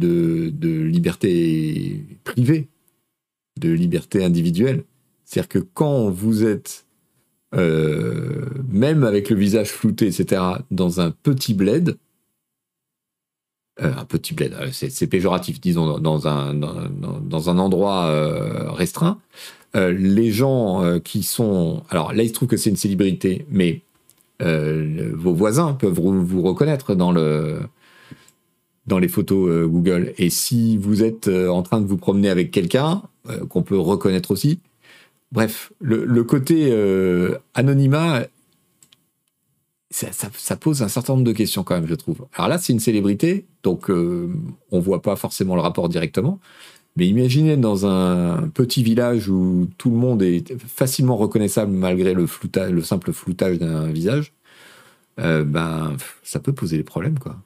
liberté privée, de liberté individuelle. C'est-à-dire que quand vous êtes, euh, même avec le visage flouté, etc., dans un petit bled, euh, un petit bled, euh, c'est péjoratif, disons, dans un, dans, un endroit restreint, les gens qui sont... Alors là, il se trouve que c'est une célébrité, mais euh, vos voisins peuvent vous reconnaître dans, le, dans les photos Google. Et si vous êtes en train de vous promener avec quelqu'un, qu'on peut reconnaître aussi, bref, le, côté anonymat, ça, ça, pose un certain nombre de questions quand même, je trouve. Alors là, c'est une célébrité, donc on voit pas forcément le rapport directement. Mais imaginez dans un petit village où tout le monde est facilement reconnaissable malgré le, le simple floutage d'un visage, euh, ben, ça peut poser des problèmes, quoi.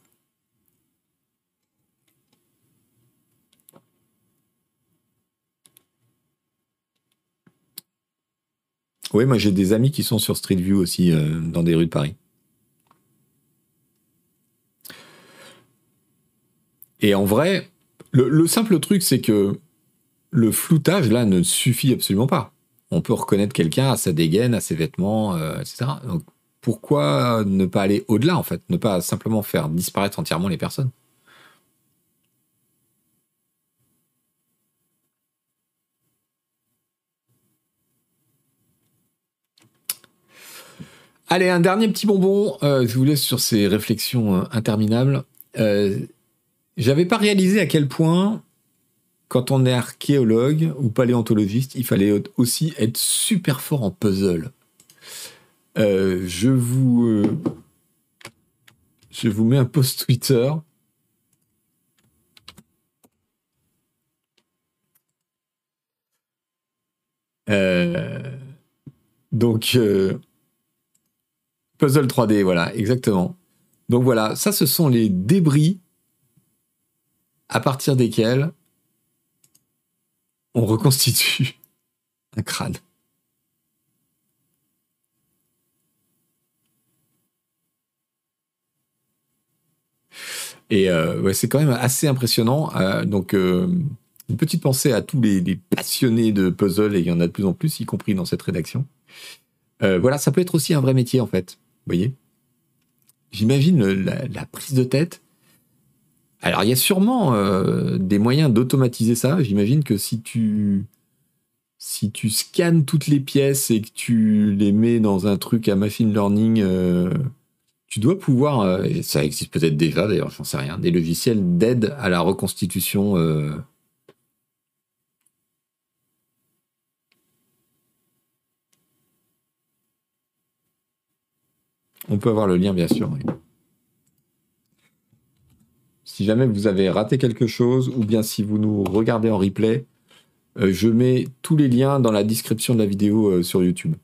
Oui, moi j'ai des amis qui sont sur Street View aussi euh, dans des rues de Paris. Et en vrai, le, simple truc, c'est que le floutage, là, ne suffit absolument pas. On peut reconnaître quelqu'un à sa dégaine, à ses vêtements, euh, etc. Donc, pourquoi ne pas aller au-delà, en fait? Ne pas simplement faire disparaître entièrement les personnes? Allez, un dernier petit bonbon. Euh, je vous laisse sur ces réflexions euh, interminables. J'avais pas réalisé à quel point, quand on est archéologue ou paléontologiste, il fallait aussi être super fort en puzzle. Euh, je vous, euh, je vous mets un post Twitter. Euh, donc, puzzle 3D, voilà, exactement. Donc voilà, ça, ce sont les débris à partir desquels on reconstitue un crâne. Et euh, c'est quand même assez impressionnant. Euh, donc, euh, une petite pensée à tous les, passionnés de puzzle, et il y en a de plus en plus, y compris dans cette rédaction. voilà, ça peut être aussi un vrai métier, en fait. Vous voyez? J'imagine la, prise de tête alors, il y a sûrement euh, des moyens d'automatiser ça. J'imagine que si tu, si tu scannes toutes les pièces et que tu les mets dans un truc à machine learning, euh, tu dois pouvoir, euh, et ça existe peut-être déjà d'ailleurs, j'en sais rien, des logiciels d'aide à la reconstitution. On peut avoir le lien, bien sûr. Si jamais vous avez raté quelque chose, ou bien si vous nous regardez en replay, euh, je mets tous les liens dans la description de la vidéo euh, sur YouTube.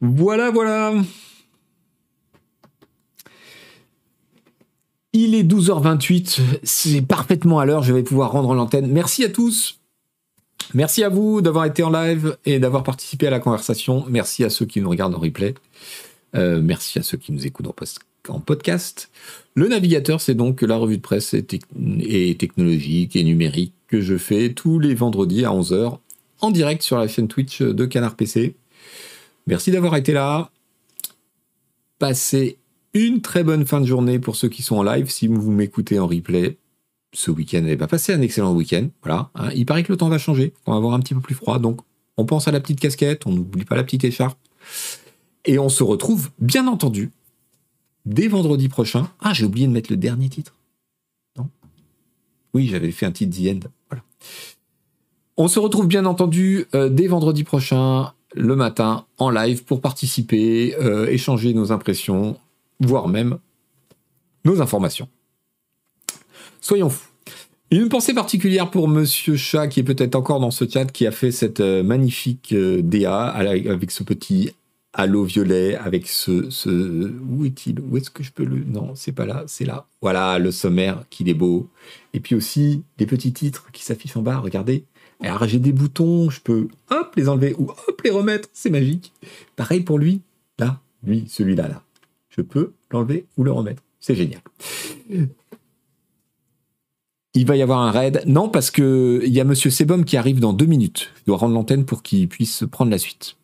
Voilà, voilà. Il est 12h28, c'est parfaitement à l'heure, je vais pouvoir rendre l'antenne. Merci à tous. Merci à vous d'avoir été en live et d'avoir participé à la conversation. Merci à ceux qui nous regardent en replay. Euh, merci à ceux qui nous écoutent en, podcast. Le navigateur, c'est donc la revue de presse et, technologique et numérique que je fais tous les vendredis à 11h en direct sur la chaîne Twitch de Canard PC. Merci d'avoir été là. Passez une très bonne fin de journée pour ceux qui sont en live. Si vous m'écoutez en replay, ce week-end n'avait pas passé un excellent week-end. Voilà. Hein. Il paraît que le temps va changer. On va avoir un petit peu plus froid. Donc, on pense à la petite casquette. On n'oublie pas la petite écharpe. Et on se retrouve, bien entendu, dès vendredi prochain. Ah, j'ai oublié de mettre le dernier titre. Non? Oui, j'avais fait un titre The End. On se retrouve, bien entendu, euh, dès vendredi prochain, le matin, en live, pour participer, euh, échanger nos impressions, voire même nos informations. Soyons fous. Une pensée particulière pour Monsieur Chat, qui est peut-être encore dans ce chat, qui a fait cette euh, magnifique euh, DA avec ce petit halo violet, avec ce. Où est-il Où est-ce que je peux le... Non, c'est pas là, c'est là. Voilà, le sommaire, qu'il est beau. Et puis aussi, les petits titres qui s'affichent en bas, regardez. Alors j'ai des boutons, je peux hop les enlever ou hop les remettre, c'est magique. Pareil pour lui, là, lui, celui-là, là. Je peux l'enlever ou le remettre. C'est génial. Il va y avoir un raid. Non, parce que il y a Monsieur Sebum qui arrive dans deux minutes. Je dois rendre l'antenne pour qu'il puisse prendre la suite.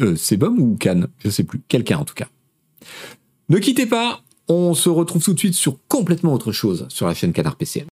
Euh, Sebum ou Cannes Je sais plus. Quelqu'un en tout cas. Ne quittez pas, on se retrouve tout de suite sur complètement autre chose sur la chaîne Canard PC.